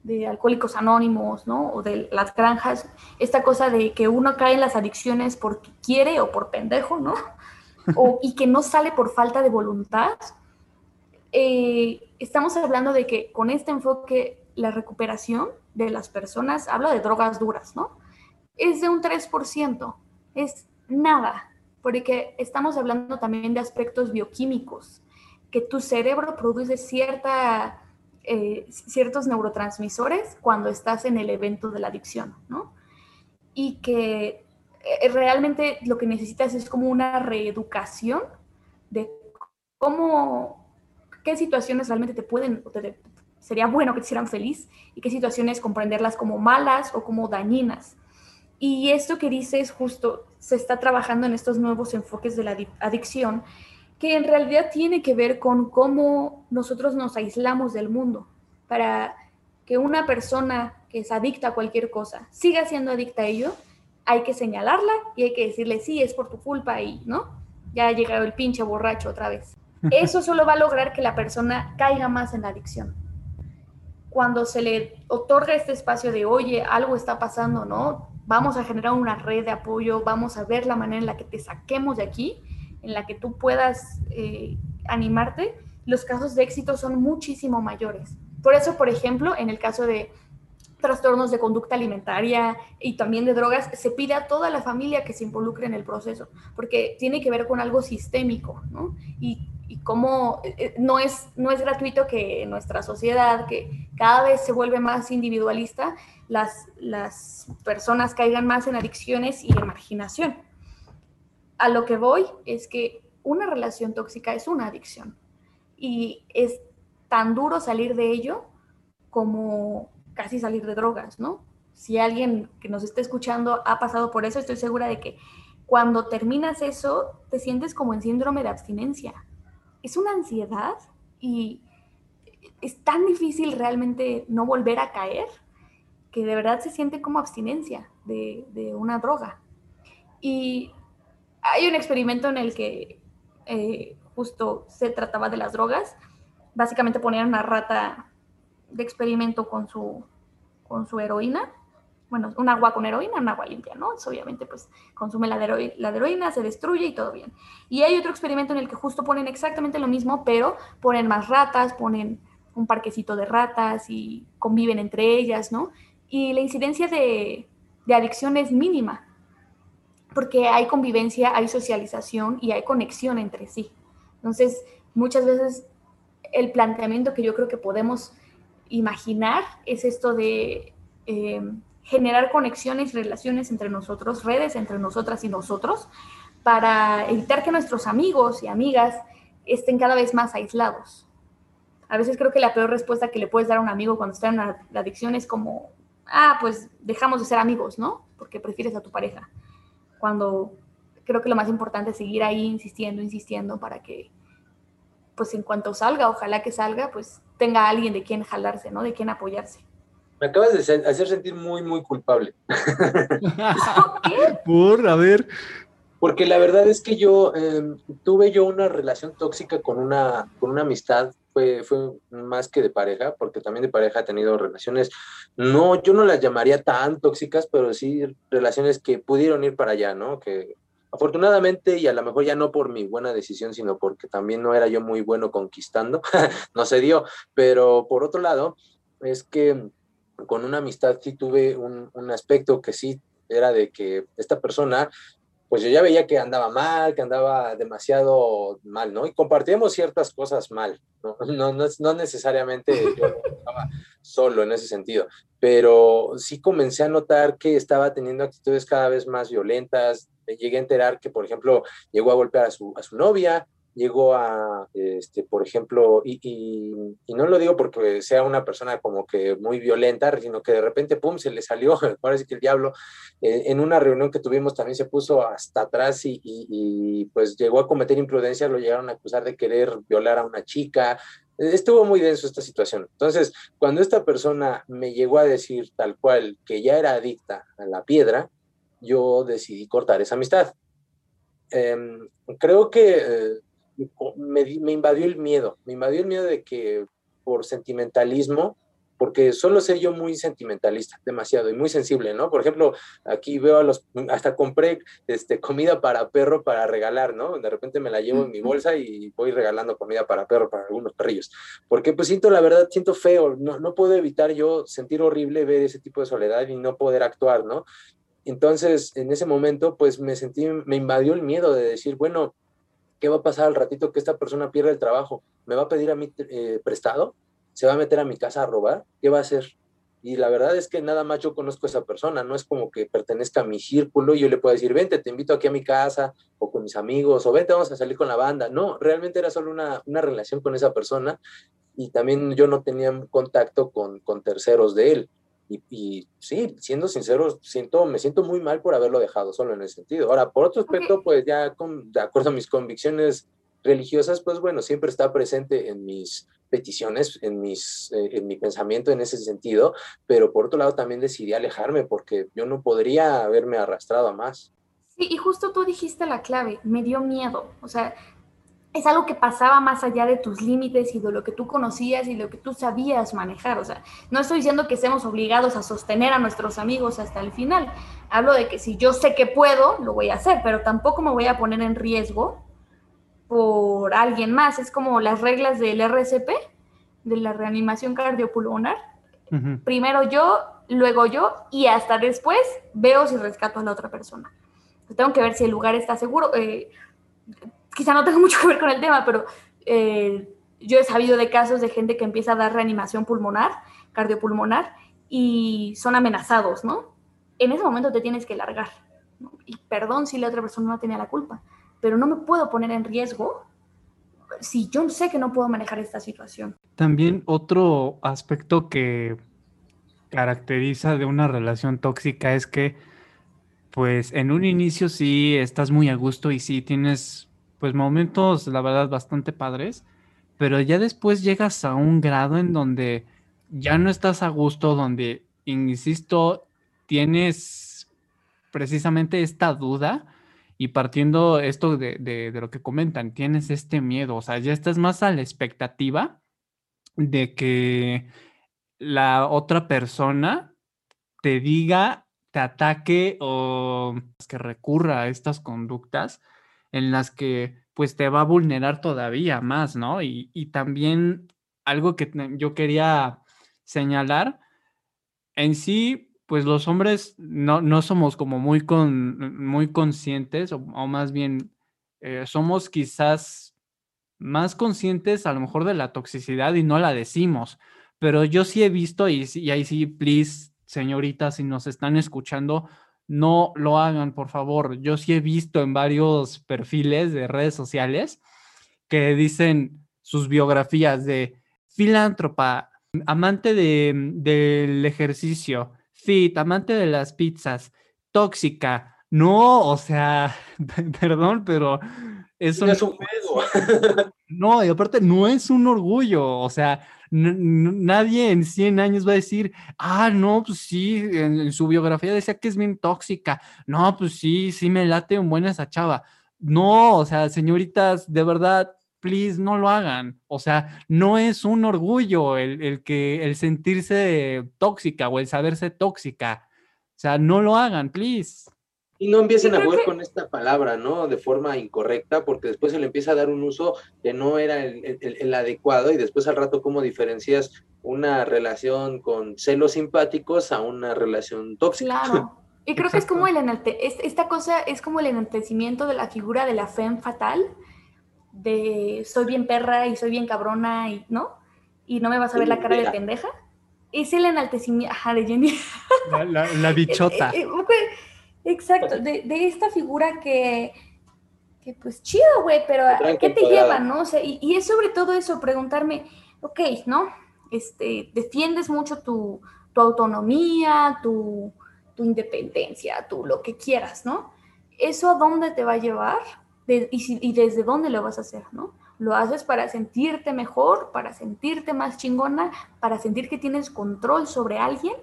de alcohólicos anónimos, ¿no? O de las granjas, esta cosa de que uno cae en las adicciones porque quiere o por pendejo, ¿no? *laughs* O, y que no sale por falta de voluntad. Eh, estamos hablando de que con este enfoque la recuperación de las personas, habla de drogas duras, ¿no? Es de un 3%, es nada, porque estamos hablando también de aspectos bioquímicos, que tu cerebro produce cierta, eh, ciertos neurotransmisores cuando estás en el evento de la adicción, ¿no? Y que eh, realmente lo que necesitas es como una reeducación de cómo, qué situaciones realmente te pueden, te, sería bueno que te hicieran feliz y qué situaciones comprenderlas como malas o como dañinas. Y esto que dices justo, se está trabajando en estos nuevos enfoques de la adicción que en realidad tiene que ver con cómo nosotros nos aislamos del mundo para que una persona que es adicta a cualquier cosa siga siendo adicta a ello, hay que señalarla y hay que decirle, sí, es por tu culpa y, ¿no? Ya ha llegado el pinche borracho otra vez. *laughs* Eso solo va a lograr que la persona caiga más en la adicción. Cuando se le otorga este espacio de, oye, algo está pasando, ¿no? Vamos a generar una red de apoyo, vamos a ver la manera en la que te saquemos de aquí, en la que tú puedas eh, animarte, los casos de éxito son muchísimo mayores. Por eso, por ejemplo, en el caso de trastornos de conducta alimentaria y también de drogas, se pide a toda la familia que se involucre en el proceso, porque tiene que ver con algo sistémico, ¿no? Y, y cómo eh, eh, no es, no es gratuito que nuestra sociedad, que cada vez se vuelve más individualista, las, las personas caigan más en adicciones y en marginación a lo que voy es que una relación tóxica es una adicción y es tan duro salir de ello como casi salir de drogas, ¿no? Si alguien que nos está escuchando ha pasado por eso, estoy segura de que cuando terminas eso, te sientes como en síndrome de abstinencia. Es una ansiedad y es tan difícil realmente no volver a caer que de verdad se siente como abstinencia de, de una droga. Y hay un experimento en el que eh, justo se trataba de las drogas. Básicamente ponían una rata de experimento con su, con su heroína. Bueno, un agua con heroína, un agua limpia, ¿no? obviamente, pues consume la, la heroína, se destruye y todo bien. Y hay otro experimento en el que justo ponen exactamente lo mismo, pero ponen más ratas, ponen un parquecito de ratas y conviven entre ellas, ¿no? Y la incidencia de, de adicción es mínima porque hay convivencia, hay socialización y hay conexión entre sí. Entonces, muchas veces el planteamiento que yo creo que podemos imaginar es esto de em, generar conexiones, relaciones entre nosotros, redes entre nosotras y nosotros, para evitar que nuestros amigos y amigas estén cada vez más aislados. A veces creo que la peor respuesta que le puedes dar a un amigo cuando está en la adicción es como, ah, pues dejamos de ser amigos, ¿no? Porque prefieres a tu pareja cuando creo que lo más importante es seguir ahí insistiendo, insistiendo para que, pues en cuanto salga, ojalá que salga, pues tenga alguien de quien jalarse, ¿no? De quien apoyarse. Me acabas de hacer sentir muy, muy culpable. *laughs* ¿Qué? Por, a ver. Porque la verdad es que yo em, tuve yo una relación tóxica con una, con una amistad, fue, fue más que de pareja, porque también de pareja he tenido relaciones, no, yo no las llamaría tan tóxicas, pero sí relaciones que pudieron ir para allá, ¿no? Que afortunadamente, y a lo mejor ya no por mi buena decisión, sino porque también no era yo muy bueno conquistando, *laughs* no se dio, pero por otro lado, es que con una amistad sí tuve un, un aspecto que sí era de que esta persona pues yo ya veía que andaba mal, que andaba demasiado mal, ¿no? Y compartíamos ciertas cosas mal, ¿no? *laughs* No, no, no necesariamente yo *laughs* estaba solo en ese sentido, pero sí comencé a notar que estaba teniendo actitudes cada vez más violentas. Me llegué a enterar que, por ejemplo, llegó a golpear a su, novia, llegó a, este, por ejemplo, y, y, no lo digo porque sea una persona como que muy violenta, sino que de repente, pum, se le salió, *laughs* parece que el diablo, eh, en una reunión que tuvimos también se puso hasta atrás y, y, pues llegó a cometer imprudencia, lo llegaron a acusar de querer violar a una chica. Estuvo muy denso esta situación. Entonces, cuando esta persona me llegó a decir tal cual que ya era adicta a la piedra, yo decidí cortar esa amistad. Em, creo que... Eh, me, me, invadió el miedo, me invadió el miedo de que por sentimentalismo, porque solo ser yo muy sentimentalista, demasiado y muy sensible, ¿no? Por ejemplo, aquí veo a los, hasta compré este, comida para perro para regalar, ¿no? De repente me la llevo en mi bolsa y voy regalando comida para perro para algunos perrillos, porque pues siento, la verdad, siento feo, no, no puedo evitar yo sentir horrible ver ese tipo de soledad y no poder actuar, ¿no? Entonces, en ese momento, pues me sentí, me invadió el miedo de decir, bueno, ¿qué va a pasar al ratito que esta persona pierda el trabajo? ¿Me va a pedir a mí eh, prestado? ¿Se va a meter a mi casa a robar? ¿Qué va a hacer? Y la verdad es que nada más yo conozco a esa persona, no es como que pertenezca a mi círculo y yo le puedo decir, vente, te invito aquí a mi casa o con mis amigos o vente, vamos a salir con la banda. No, realmente era solo una, una relación con esa persona y también yo no tenía contacto con, con terceros de él. Y, sí, siendo sincero, siento, me siento muy mal por haberlo dejado solo en ese sentido. Ahora, por otro aspecto, pues ya con, de acuerdo a mis convicciones religiosas, pues bueno, siempre está presente en mis peticiones, en, mis, eh, en mi pensamiento en ese sentido, pero por otro lado también decidí alejarme porque yo no podría haberme arrastrado a más. Sí, y justo tú dijiste la clave, me dio miedo, o sea, es algo que pasaba más allá de tus límites y de lo que tú conocías y lo que tú sabías manejar. O sea, no estoy diciendo que estemos obligados a sostener a nuestros amigos hasta el final. Hablo de que si yo sé que puedo, lo voy a hacer, pero tampoco me voy a poner en riesgo por alguien más. Es como las reglas del RCP, de la reanimación cardiopulmonar. Primero yo, luego yo y hasta después veo si rescato a la otra persona. tengo que ver si el lugar está seguro. Eh, quizá no tenga *laughs* mucho que ver con el tema, pero eh, yo he sabido de casos de gente que empieza a dar reanimación pulmonar, cardiopulmonar, y son amenazados, ¿no? En ese momento te tienes que largar. Y perdón si la otra persona no tenía la culpa, pero no me puedo poner en riesgo si yo sé que no puedo manejar esta situación. También otro aspecto que caracteriza de una relación tóxica es que, pues en un inicio sí estás muy a gusto y sí tienes pues momentos, la verdad, bastante padres, pero ya después llegas a un grado en donde ya no estás a gusto, donde, insisto, tienes precisamente esta duda y partiendo esto de, de, lo que comentan, tienes este miedo, o sea, ya estás más a la expectativa de que la otra persona te diga, te ataque o que recurra a estas conductas en las que pues te va a vulnerar todavía más, ¿no? Y, también algo que yo quería señalar, en sí, pues los hombres no, no somos como muy, con, muy conscientes, o, más bien eh, somos quizás más conscientes a lo mejor de la toxicidad y no la decimos, pero yo sí he visto, y, ahí sí, please, señoritas, si nos están escuchando, no lo hagan, por favor. Yo sí he visto en varios perfiles de redes sociales que dicen sus biografías de filántropa, amante del ejercicio, fit, amante de las pizzas, tóxica. No, o sea, *laughs* perdón, pero eso no es un juego. *laughs* no, y aparte no es un orgullo, o sea, nadie en 100 años va a decir, ah, no, pues sí, en, su biografía decía que es bien tóxica, no, pues sí, sí me late un buen esa chava. No, o sea, señoritas, de verdad, please, no lo hagan. O sea, no es un orgullo el, el que el sentirse tóxica o el saberse tóxica. O sea, no lo hagan, please. Y no empiecen a jugar con esta palabra, ¿no? De forma incorrecta, porque después se le empieza a dar un uso que no era el, adecuado y después al rato cómo diferencias una relación con celos simpáticos a una relación tóxica. Claro. *laughs* Y creo que es como el esta cosa es como el enaltecimiento de la figura de la femme fatal, de soy bien perra y soy bien cabrona y, ¿no? Y no me vas a ver la cara de pendeja. es el enaltecimiento ajá, de Jenny. La, la- la bichota. *laughs* Eh, eh, Exacto, de, de esta figura que, que pues chido, güey, pero ¿a qué te lleva, no? O sea, y, y es sobre todo eso, preguntarme, ok, ¿no? Este, defiendes mucho tu, tu autonomía, tu, tu independencia, tu lo que quieras, ¿no? ¿Eso a dónde te va a llevar? Y, desde dónde lo vas a hacer, ¿no? ¿Lo haces para sentirte mejor, para sentirte más chingona, para sentir que tienes control sobre alguien?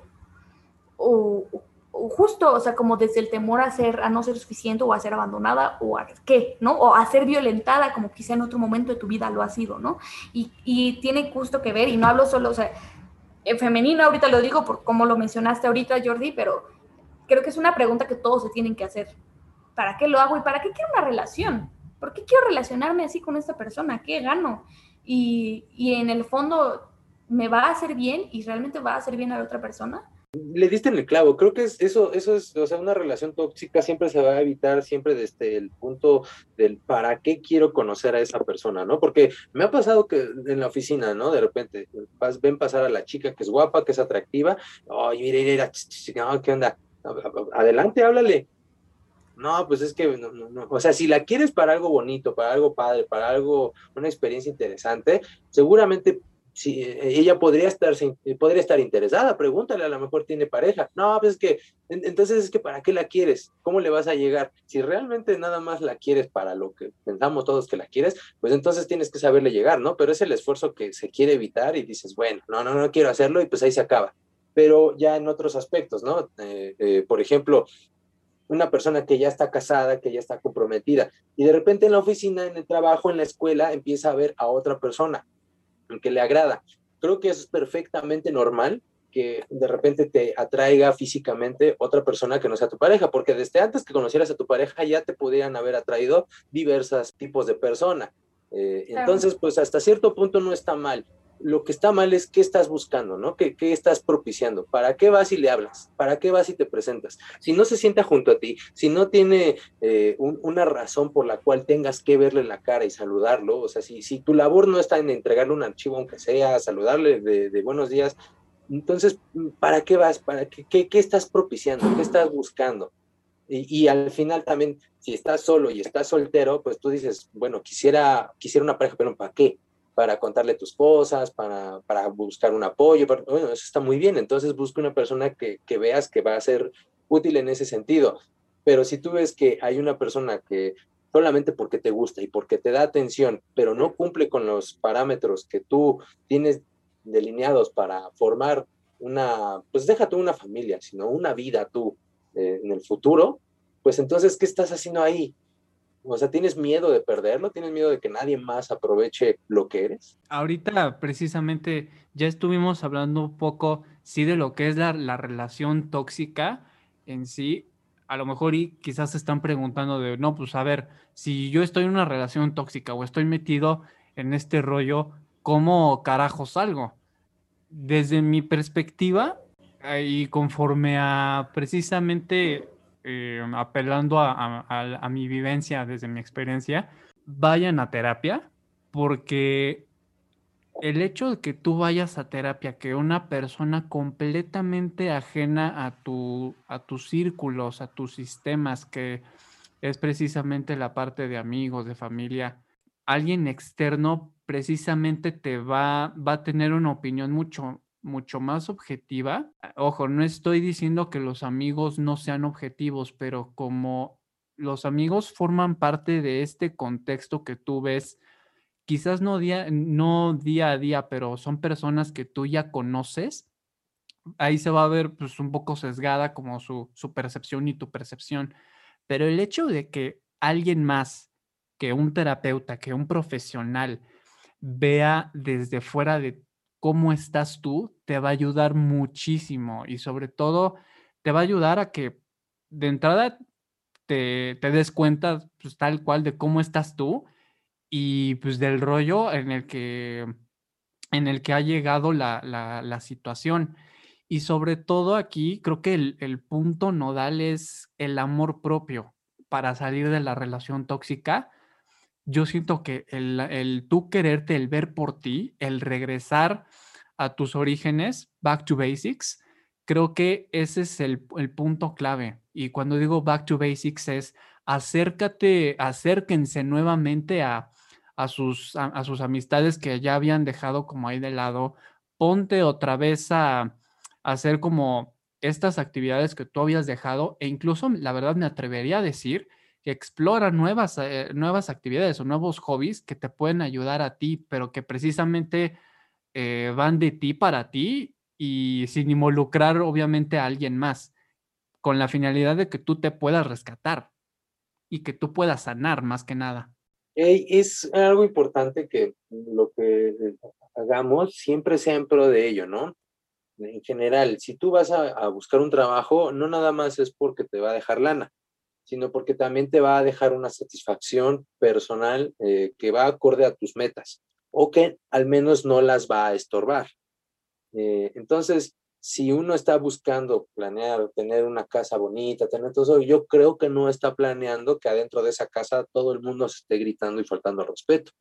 o, justo, o sea, como desde el temor a ser, a no ser suficiente o a ser abandonada o a qué, ¿no? O a ser violentada como quizá en otro momento de tu vida lo ha sido, ¿no? Y, y tiene justo que ver, y no hablo solo, o sea, en femenino ahorita lo digo por como lo mencionaste ahorita, Jordi, pero creo que es una pregunta que todos se tienen que hacer. ¿Para qué lo hago y para qué quiero una relación? ¿Por qué quiero relacionarme así con esta persona? ¿Qué gano? Y, y en el fondo, ¿me va a hacer bien y realmente va a hacer bien a la otra persona? le diste en el clavo. Creo que es, eso, eso es, o sea, una relación tóxica siempre se va a evitar siempre desde el punto del para qué quiero conocer a esa persona, ¿no? Porque me ha pasado que en la oficina, ¿no? De repente vas- ven pasar a la chica que es guapa, que es atractiva. Ay, mira, mira, no, ¿qué onda? Adelante, háblale. No, pues es que, no, no, no. O sea, si la quieres para algo bonito, para algo padre, para algo, una experiencia interesante, seguramente si eh, ella podría estar, eh, podría estar interesada, pregúntale, a lo mejor tiene pareja. No, pues es que, en- entonces es que ¿para qué la quieres? ¿Cómo le vas a llegar? Si realmente nada más la quieres para lo que pensamos todos que la quieres, pues entonces tienes que saberle llegar, ¿no? Pero es el esfuerzo que se quiere evitar y dices, bueno, no, no, no quiero hacerlo y pues ahí se acaba. Pero ya en otros aspectos, ¿no? Eh, eh, por ejemplo, una persona que ya está casada, que ya está comprometida, y de repente en la oficina, en el trabajo, en la escuela, empieza a ver a otra persona que le agrada. Creo que eso es perfectamente normal que de repente te atraiga físicamente otra persona que no sea tu pareja, porque desde antes que conocieras a tu pareja ya te podrían haber atraído diversos tipos de persona. Eh, Claro. Entonces, pues hasta cierto punto no está mal. Lo que está mal es qué estás buscando, ¿no? ¿Qué, qué estás propiciando? ¿Para qué vas y le hablas? ¿Para qué vas y te presentas? Si no se sienta junto a ti, si no tiene eh, un- una razón por la cual tengas que verle la cara y saludarlo, o sea, si, si tu labor no está en entregarle un archivo, aunque sea, saludarle de, de buenos días, entonces, ¿para qué vas? ¿Para qué, qué, qué estás propiciando? ¿Qué estás buscando? Y, y al final también, si estás solo y estás soltero, pues tú dices, bueno, quisiera, quisiera una pareja, pero ¿para qué? Para contarle tus cosas, para, para buscar un apoyo, para- bueno, eso está muy bien, entonces busca una persona que, que veas que va a ser útil en ese sentido. Pero si tú ves que hay una persona que solamente porque te gusta y porque te da atención, pero no cumple con los parámetros que tú tienes delineados para formar una, pues deja tú una familia, sino una vida tú eh, en el futuro, pues entonces, ¿qué estás haciendo ahí? O sea, ¿tienes miedo de perderlo? ¿Tienes miedo de que nadie más aproveche lo que eres? Ahorita precisamente ya estuvimos hablando un poco, sí, de lo que es la, la relación tóxica en sí. A lo mejor y quizás se están preguntando de, no, pues a ver, si yo estoy en una relación tóxica o estoy metido en este rollo, ¿cómo carajo salgo? Desde mi perspectiva eh, y conforme a precisamente eh, apelando a, a- mi vivencia desde mi experiencia, vayan a terapia porque el hecho de que tú vayas a terapia, que una persona completamente ajena a tu, a tus círculos, a tus sistemas, que es precisamente la parte de amigos, de familia, alguien externo precisamente te va, va a tener una opinión mucho, mucho más objetiva. Ojo, no estoy diciendo que los amigos no sean objetivos, pero como los amigos forman parte de este contexto que tú ves, quizás no día, no día a día, pero son personas que tú ya conoces, ahí se va a ver pues un poco sesgada como su, su percepción y tu percepción. Pero el hecho de que alguien más que un terapeuta, que un profesional vea desde fuera de cómo estás tú, te va a ayudar muchísimo y sobre todo te va a ayudar a que de entrada te, te des cuenta pues, tal cual de cómo estás tú y pues del rollo en el que, en el que ha llegado la, la- la situación. Y sobre todo aquí creo que el, el punto nodal es el amor propio para salir de la relación tóxica. Yo siento que el, el tú quererte, el ver por ti, el regresar a tus orígenes, back to basics, creo que ese es el, el punto clave. Y cuando digo back to basics es acércate, acérquense nuevamente a, a sus, a, sus amistades que ya habían dejado como ahí de lado, ponte otra vez a, hacer como estas actividades que tú habías dejado e incluso la verdad me atrevería a decir explora nuevas, eh, nuevas actividades o nuevos hobbies que te pueden ayudar a ti, pero que precisamente eh, van de ti para ti y sin involucrar obviamente a alguien más, con la finalidad de que tú te puedas rescatar y que tú puedas sanar más que nada. es algo importante que lo que hagamos siempre sea en pro de ello, ¿no? En general, si tú vas a, buscar un trabajo, no nada más es porque te va a dejar lana, sino porque también te va a dejar una satisfacción personal eh, que va acorde a tus metas o que al menos no las va a estorbar. Eh, entonces, si uno está buscando planear, tener una casa bonita, tener todo eso, yo creo que no está planeando que adentro de esa casa todo el mundo se esté gritando y faltando respeto.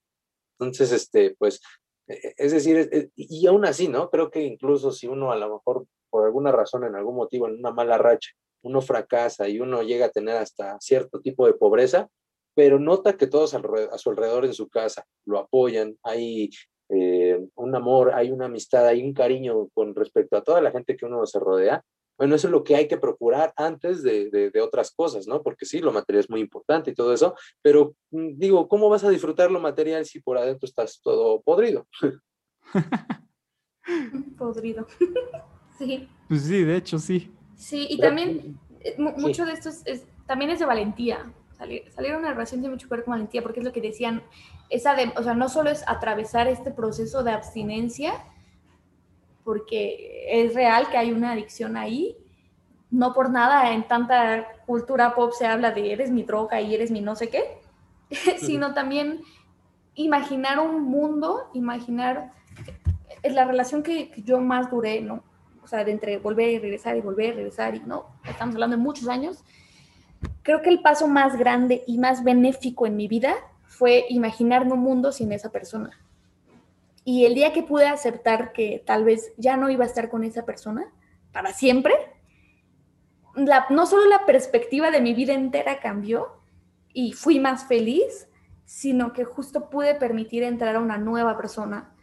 Entonces, este, pues, e, e, es decir, y aún así, ¿no? Creo que incluso si uno a lo mejor por alguna razón, en algún motivo, en una mala racha, uno fracasa y uno llega a tener hasta cierto tipo de pobreza, pero nota que todos a su alrededor en su casa lo apoyan, hay eh, un amor, hay una amistad, hay un cariño con respecto a toda la gente que uno se rodea, bueno, eso es lo que hay que procurar antes de, de, otras cosas, ¿no? Porque sí, lo material es muy importante y todo eso, pero mm, digo, ¿cómo vas a disfrutar lo material si por adentro estás todo podrido? *laughs* podrido. *laughs* sí. Pues sí, de hecho, sí. Sí, y también eh, mucho de esto es, también es de valentía. Salir, una relación tiene mucho que ver con valentía, porque es lo que decían, esa de, o sea, no solo es atravesar este proceso de abstinencia, porque es real que hay una adicción ahí. No por nada en tanta cultura pop se habla de eres mi droga y eres mi no sé qué, *laughs* sino también imaginar un mundo, imaginar es la relación que, yo más duré, ¿no? O sea, de entre volver y regresar y volver y regresar y no, estamos hablando de muchos años. Creo que el paso más grande y más benéfico en mi vida fue imaginarme un mundo sin esa persona. Y el día que pude aceptar que tal vez ya no iba a estar con esa persona para siempre, no solo la perspectiva de mi vida entera cambió y fui más feliz, sino que justo pude permitir entrar a una nueva persona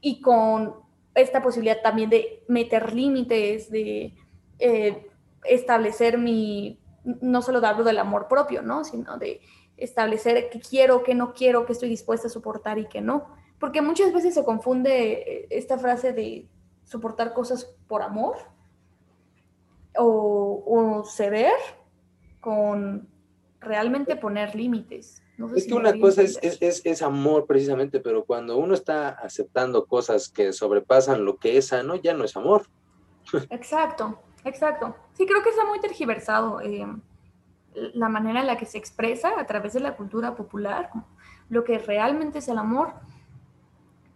y con esta posibilidad también de meter límites, de eh, establecer mi, no solo hablo del amor propio, ¿no? Sino de establecer qué quiero, qué no quiero, qué estoy dispuesta a soportar y qué no porque muchas veces se confunde eh, esta frase de soportar cosas por amor o, ceder con realmente poner límites. Es que una cosa es, es, amor precisamente, pero cuando uno está aceptando cosas que sobrepasan lo que es sano, ya no es amor. Exacto, exacto. Sí, creo que está muy tergiversado eh, la manera en la que se expresa a través de la cultura popular, lo que realmente es el amor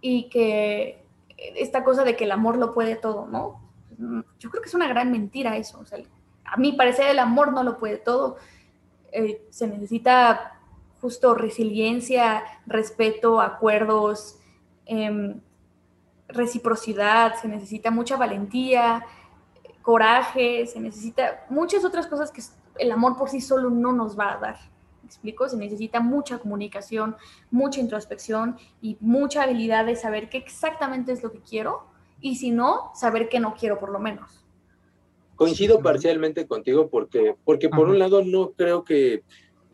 y que esta cosa de que el amor lo puede todo, ¿no? Yo creo que es una gran mentira eso. O sea, a mí parecer el amor no lo puede todo. Eh, se necesita justo resiliencia, respeto, acuerdos, em, reciprocidad, se necesita mucha valentía, coraje, se necesita muchas otras cosas que el amor por sí solo no nos va a dar explico? Se necesita mucha comunicación, mucha introspección y mucha habilidad de saber qué exactamente es lo que quiero y si no, saber qué no quiero por lo menos. Coincido parcialmente contigo porque, porque por un lado no creo que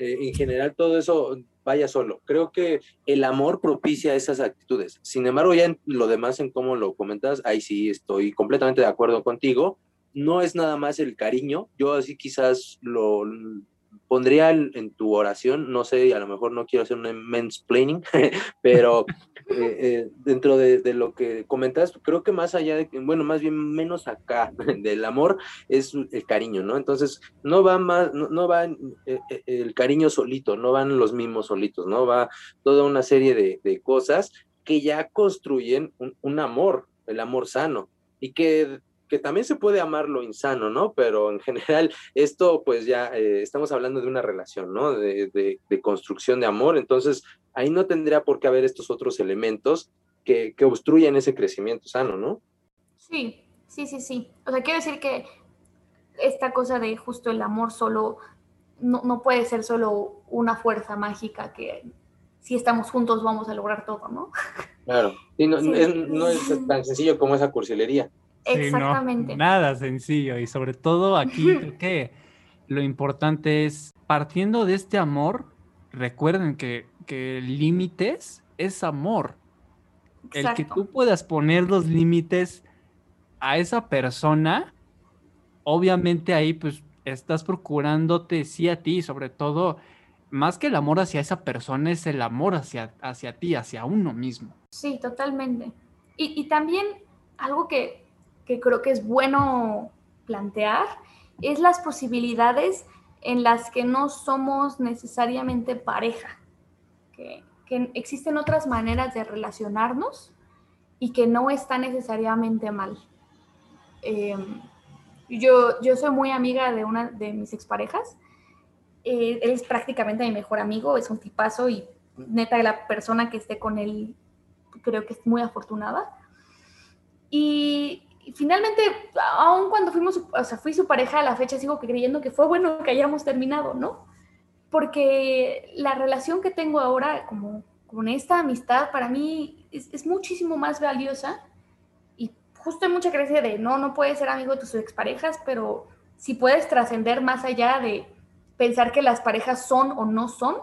eh, en general todo eso vaya solo. Creo que el amor propicia esas actitudes. Sin embargo, ya en lo demás, en cómo lo comentas, ahí sí estoy completamente de acuerdo contigo. No es nada más el cariño. Yo así quizás lo, pondría en tu oración, no sé, a lo mejor no quiero hacer un mansplaining, *laughs* pero eh, eh, dentro de, lo que comentas, creo que más allá de, bueno, más bien menos acá *laughs* del amor es el cariño, ¿no? Entonces, no va más, no, va eh, el cariño solito, no van los mismos solitos, ¿no? Va toda una serie de, cosas que ya construyen un amor, el amor sano, y que que también se puede amar lo insano, ¿no? Pero en general esto pues ya eh, estamos hablando de una relación, ¿no? De, de, construcción de amor, entonces ahí no tendría por qué haber estos otros elementos que, que obstruyen ese crecimiento sano, ¿no? Sí, sí, sí, sí. O sea, quiero decir que esta cosa de justo el amor solo no, no puede ser solo una fuerza mágica que si estamos juntos vamos a lograr todo, ¿no? Claro, no, Sí. Es, no es tan sencillo como esa cursilería. Sí, no, Exactamente. nada sencillo. Y sobre todo aquí *laughs* creo que lo importante es, partiendo de este amor, recuerden que, que límites es amor. El que tú puedas poner los límites a esa persona, obviamente ahí pues estás procurándote sí a ti, sobre todo, más que el amor hacia esa persona, es el amor hacia, hacia ti, hacia uno mismo. Sí, totalmente. Y, y también algo que, que creo que es bueno plantear es las posibilidades en las que no somos necesariamente pareja, que, que existen otras maneras de relacionarnos y que no está necesariamente mal. Eh, yo, yo soy muy amiga de una de mis exparejas. Eh, él es prácticamente mi mejor amigo, es un tipazo y neta la persona que esté con él creo que es muy afortunada. Y, finalmente, aun cuando fuimos, o sea, fui su pareja a la fecha, sigo creyendo que fue bueno que hayamos terminado, ¿no? Porque la relación que tengo ahora, como con esta amistad, para mí es, es muchísimo más valiosa. Y justo hay mucha creencia de no, no puedes ser amigo de tus exparejas, pero si puedes trascender más allá de pensar que las parejas son o no son,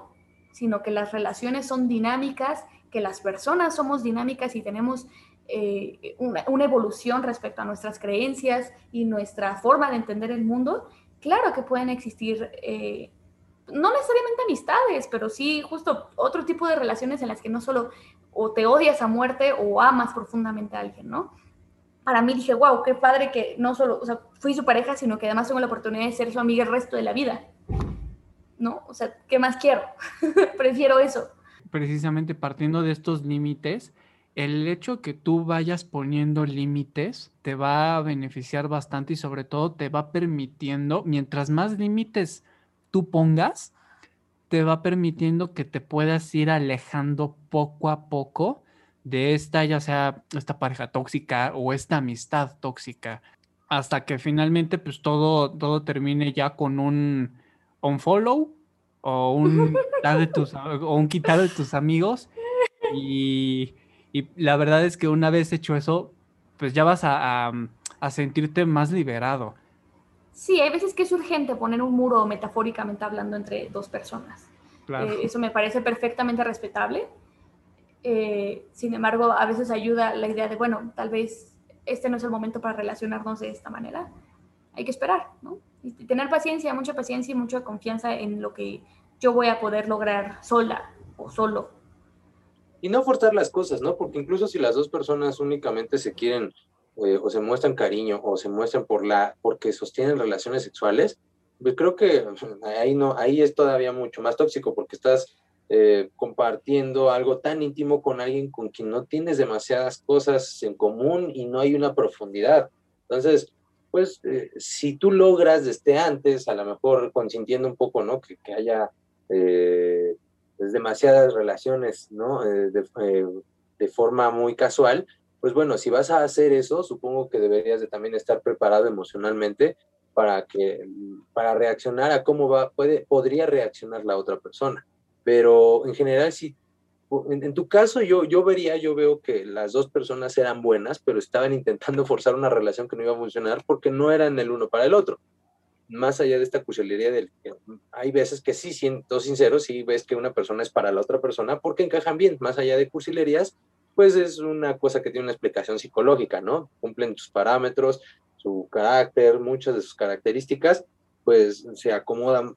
sino que las relaciones son dinámicas, que las personas somos dinámicas y tenemos eh, una, evolución respecto a nuestras creencias y nuestra forma de entender el mundo, claro que pueden existir, eh, no necesariamente amistades, pero sí justo otro tipo de relaciones en las que no solo o te odias a muerte o amas profundamente a alguien, ¿no? Para mí dije, wow, qué padre que no solo, fui su pareja, sino que además tengo la oportunidad de ser su amiga el resto de la vida. ¿No? O sea, ¿qué más quiero? *laughs* Prefiero eso. Precisamente partiendo de estos límites, el hecho que tú vayas poniendo límites te va a beneficiar bastante y sobre todo te va permitiendo, mientras más límites tú pongas, te va permitiendo que te puedas ir alejando poco a poco de esta, ya sea esta pareja tóxica o esta amistad tóxica, hasta que finalmente pues todo, todo termine ya con un unfollow o un *laughs* quitar de tus, o un quitar de tus amigos y, y, la verdad es que una vez hecho eso, pues ya vas a, a, a, sentirte más liberado. Sí, hay veces que es urgente poner un muro metafóricamente hablando entre dos personas. Claro. Eh, eso me parece perfectamente respetable. Eh, sin embargo, a veces ayuda la idea de, bueno, tal vez este no es el momento para relacionarnos de esta manera. Hay que esperar, ¿no? Y tener paciencia, mucha paciencia y mucha confianza en lo que yo voy a poder lograr sola o solo. Y no forzar las cosas, ¿no? Porque incluso si las dos personas únicamente se quieren eh, o se muestran cariño o se muestran por la, porque sostienen relaciones sexuales, pues creo que *laughs* ahí, no, ahí es todavía mucho más tóxico porque estás eh, compartiendo algo tan íntimo con alguien con quien no tienes demasiadas cosas en común y no hay una profundidad. Entonces, pues eh, si tú logras desde antes, a lo mejor consintiendo un poco, ¿no? Que, que haya eh, pues, demasiadas relaciones, ¿no? Eh, de, de, forma muy casual, pues bueno, si vas a hacer eso, supongo que deberías de también estar preparado emocionalmente para que, para reaccionar a cómo va, puede, podría reaccionar la otra persona. Pero en general, si en, en, tu caso yo, yo vería, yo veo que las dos personas eran buenas, pero estaban intentando *laughs* forzar una relación que no iba a funcionar porque no eran el uno para el otro. Más allá de esta cuchillería del que hay veces que sí, siento sincero, sí ves que una persona es para la otra persona porque encajan bien, más allá de cursilerías, pues es una cosa que tiene una explicación psicológica, ¿no? Cumplen tus parámetros, su carácter, muchas de sus características, pues se acomodan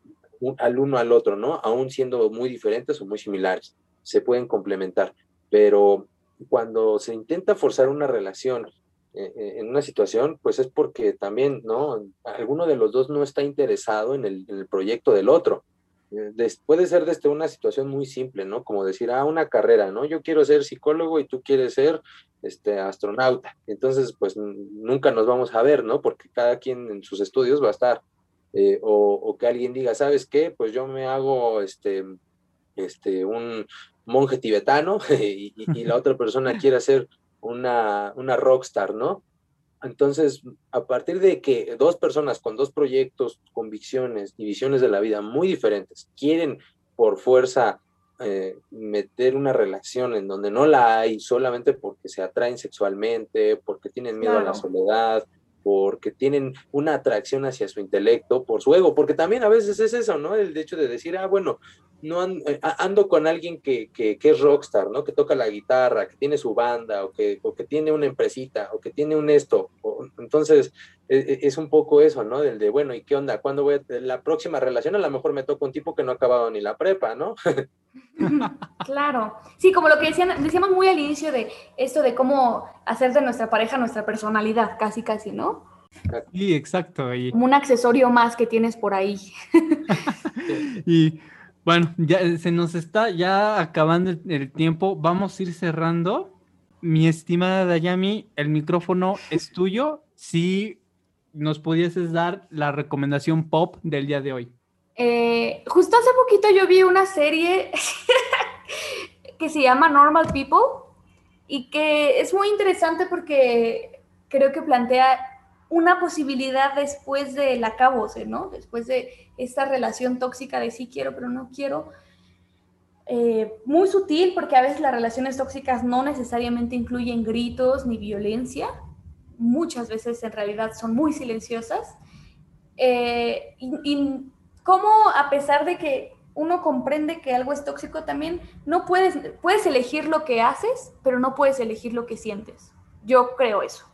al uno al otro, ¿no? Aún siendo muy diferentes o muy similares se pueden complementar, pero cuando se intenta forzar una relación en una situación, pues es porque también, ¿no? Alguno de los dos no está interesado en el, proyecto del otro. Eh, puede ser desde una situación muy simple, ¿no? Como decir, ah, una carrera, ¿no? Yo quiero ser psicólogo y tú quieres ser este, astronauta. Entonces, pues nunca nos vamos a ver, ¿no? Porque cada quien en sus estudios va a estar. Eh, o, o, que alguien diga, ¿sabes qué? Pues yo me hago, este, este, un, monje tibetano *laughs* y, y la otra persona quiere ser una, una rockstar, ¿no? Entonces, a partir de que dos personas con dos proyectos, convicciones y visiones de la vida muy diferentes quieren por fuerza eh, meter una relación en donde no la hay solamente porque se atraen sexualmente, porque tienen miedo a la soledad, porque tienen una atracción hacia su intelecto, por su ego, porque también a veces es eso, ¿no? El hecho de decir, ah, bueno, no eh, ando, con alguien que, que, es rockstar, ¿no? Que toca la guitarra, que tiene su banda, o que, o que tiene una empresita, o que tiene un esto. Entonces, e, e, es, un poco eso, ¿no? Del de, bueno, ¿y qué onda? ¿Cuándo voy a la próxima relación? A lo mejor me toca un tipo que no ha acabado ni la prepa, ¿no? *laughs* claro. Sí, como lo que decían, decíamos muy al inicio de esto de cómo hacer de nuestra pareja nuestra personalidad, casi, casi, ¿no? Sí, exacto. Como un accesorio más que tienes por ahí. *laughs* y bueno, ya se nos está ya acabando el, tiempo. Vamos a ir cerrando. Mi estimada Dayami, el micrófono es tuyo. Si nos pudieses dar la recomendación pop del día de hoy. Eh, justo hace poquito yo vi una serie *laughs* que se llama Normal People y que es muy interesante porque creo que plantea una posibilidad después del acabose, ¿no? Después de esta relación tóxica de sí quiero, pero no quiero. Eh, muy sutil porque a veces las relaciones tóxicas no necesariamente incluyen gritos ni violencia. Muchas veces en realidad son muy silenciosas. Eh, y, cómo a pesar de que uno comprende que algo es tóxico también, no puedes, puedes elegir lo que haces, pero no puedes elegir lo que sientes. Yo creo eso.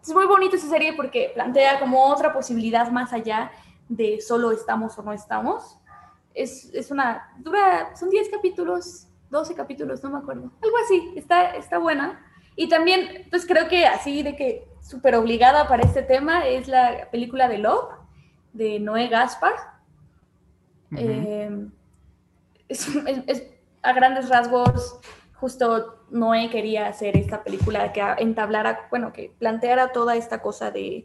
Es muy bonito esa serie porque plantea como otra posibilidad más allá de solo estamos o no estamos. Es, es una, dura, son 10 capítulos, 12 capítulos, no me acuerdo. Algo así, está, está buena. Y también, pues creo que así de que súper obligada para este tema es la película de Love, de Noé Gaspar. Eh, es, a grandes rasgos justo Noé quería hacer esta película que entablara, bueno, que planteara toda esta cosa de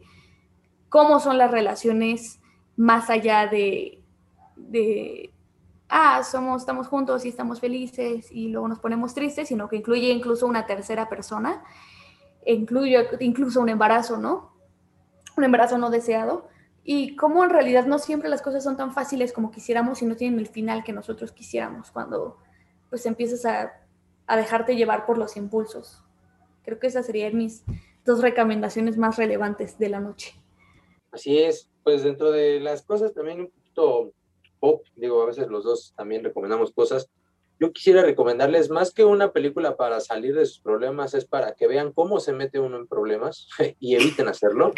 cómo son las relaciones más allá de, de ah, somos, estamos juntos y estamos felices y luego nos ponemos tristes, sino que incluye incluso una tercera persona, incluye incluso un embarazo, ¿no? Un embarazo no deseado. Y cómo en realidad no siempre las cosas son tan fáciles como quisiéramos y no tienen el final que nosotros quisiéramos cuando pues empiezas a a dejarte llevar por los impulsos. Creo que esas serían mis dos recomendaciones más relevantes de la noche. Así es, pues dentro de las cosas también un poquito pop, digo, a veces los dos también recomendamos cosas. Yo quisiera recomendarles más que una película para salir de sus problemas, es para que vean cómo se mete uno en problemas *laughs* y eviten hacerlo.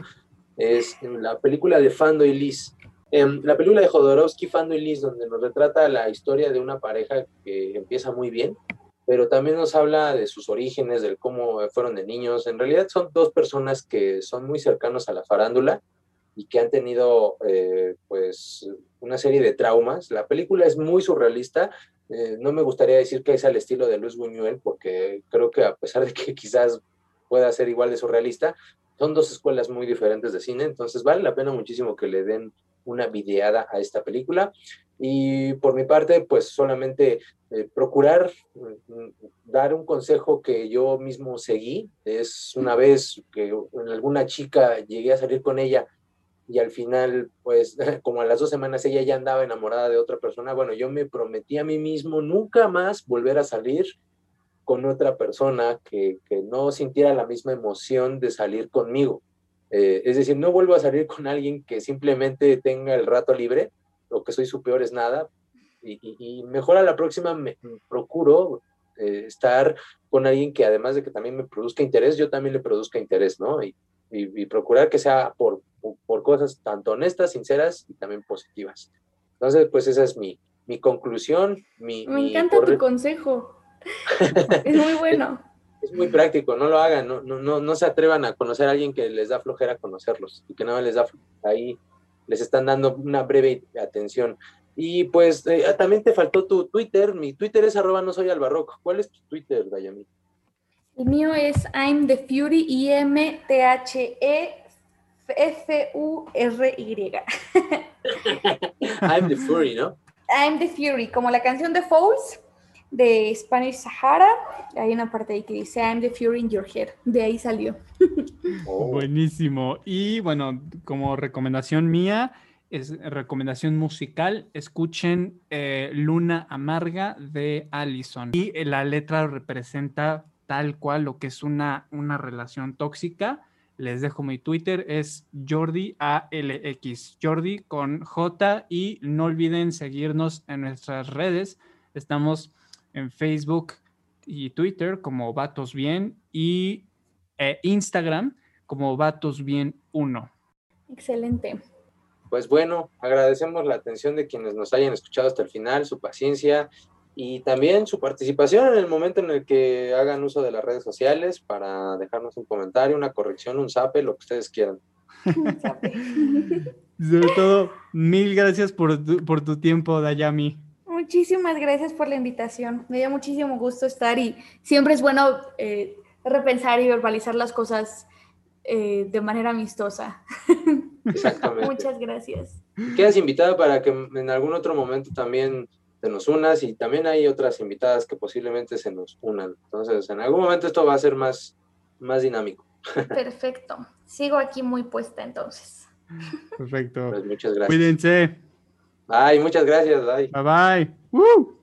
Es la película de Fando y Liz. Em, la película de Jodorowsky, Fando y Liz, donde nos retrata la historia de una pareja que empieza muy bien, pero también nos habla de sus orígenes, de cómo fueron de niños. En realidad son dos personas que son muy cercanos a la farándula y que han tenido eh, pues una serie de traumas. La película es muy surrealista. Eh, no me gustaría decir que es al estilo de Luis Buñuel, porque creo que a pesar de que quizás pueda ser igual de surrealista, son dos escuelas muy diferentes de cine, entonces vale la pena muchísimo que le den una videada a esta película. Y por mi parte, pues solamente eh, procurar mm, dar un consejo que yo mismo seguí. Es una vez que en alguna chica llegué a salir con ella y al final, pues *laughs* como a las dos semanas ella ya andaba enamorada de otra persona, bueno, yo me prometí a mí mismo nunca más volver a salir con otra persona que, que no sintiera la misma emoción de salir conmigo. Eh, es decir, no vuelvo a salir con alguien que simplemente tenga el rato libre o que soy su peor es nada. Y, mejor a la próxima me, procuro eh, estar con alguien que además de que también me produzca interés, yo también le produzca interés, ¿no? Y, procurar que sea por, por, cosas tanto honestas, sinceras y también positivas. Entonces, pues esa es mi, mi conclusión. Mi, me encanta tu consejo. *laughs* es muy bueno es muy práctico, no lo hagan, no, no, no, se atrevan a conocer a alguien que les da flojera conocerlos y que nada les da ahí, les están dando una breve atención. Y pues eh, ah, también te faltó tu Twitter, mi Twitter es arroba no soy albarroco. ¿Cuál es tu Twitter, Dayami? El mío es I'm the Fury, I-M-T-H-E F-U-R-Y. *laughs* I'm the Fury, ¿no? I'm the Fury, como la canción de Fouls, de Spanish Sahara. Hay una parte ahí que dice I'm the Fury in your head. De ahí salió. *laughs* Oh, Buenísimo. Y bueno, como recomendación mía, es recomendación musical, escuchen eh, Luna Amarga de Allison. Y la letra representa tal cual lo que es una, una relación tóxica. Les dejo mi Twitter, es Jordi ALX, Jordi con J y no olviden seguirnos en nuestras redes. Estamos en Facebook y Twitter como Vatos Bien y eh, Instagram como Vatos Bien 1. Excelente. Pues bueno, agradecemos la atención de quienes nos hayan escuchado hasta el final, su paciencia y también su participación en el momento en el que hagan uso de las redes sociales para dejarnos un comentario, una corrección, un zape, lo que ustedes quieran. *laughs* Sobre todo, mil gracias por tu, por tu tiempo, Dayami. Muchísimas gracias por la invitación. Me dio muchísimo gusto estar y siempre es bueno eh, repensar y verbalizar las cosas eh, de manera amistosa. *laughs* Exactamente. Muchas gracias. Quedas invitada para que en algún otro momento también te nos unas y también hay otras invitadas que posiblemente se nos unan. Entonces, en algún momento esto va a ser más, más dinámico. Perfecto. Sigo aquí muy puesta entonces. Perfecto. Pues muchas gracias. Cuídense. Ay, muchas gracias. Bye. Bye bye. ¡Woo!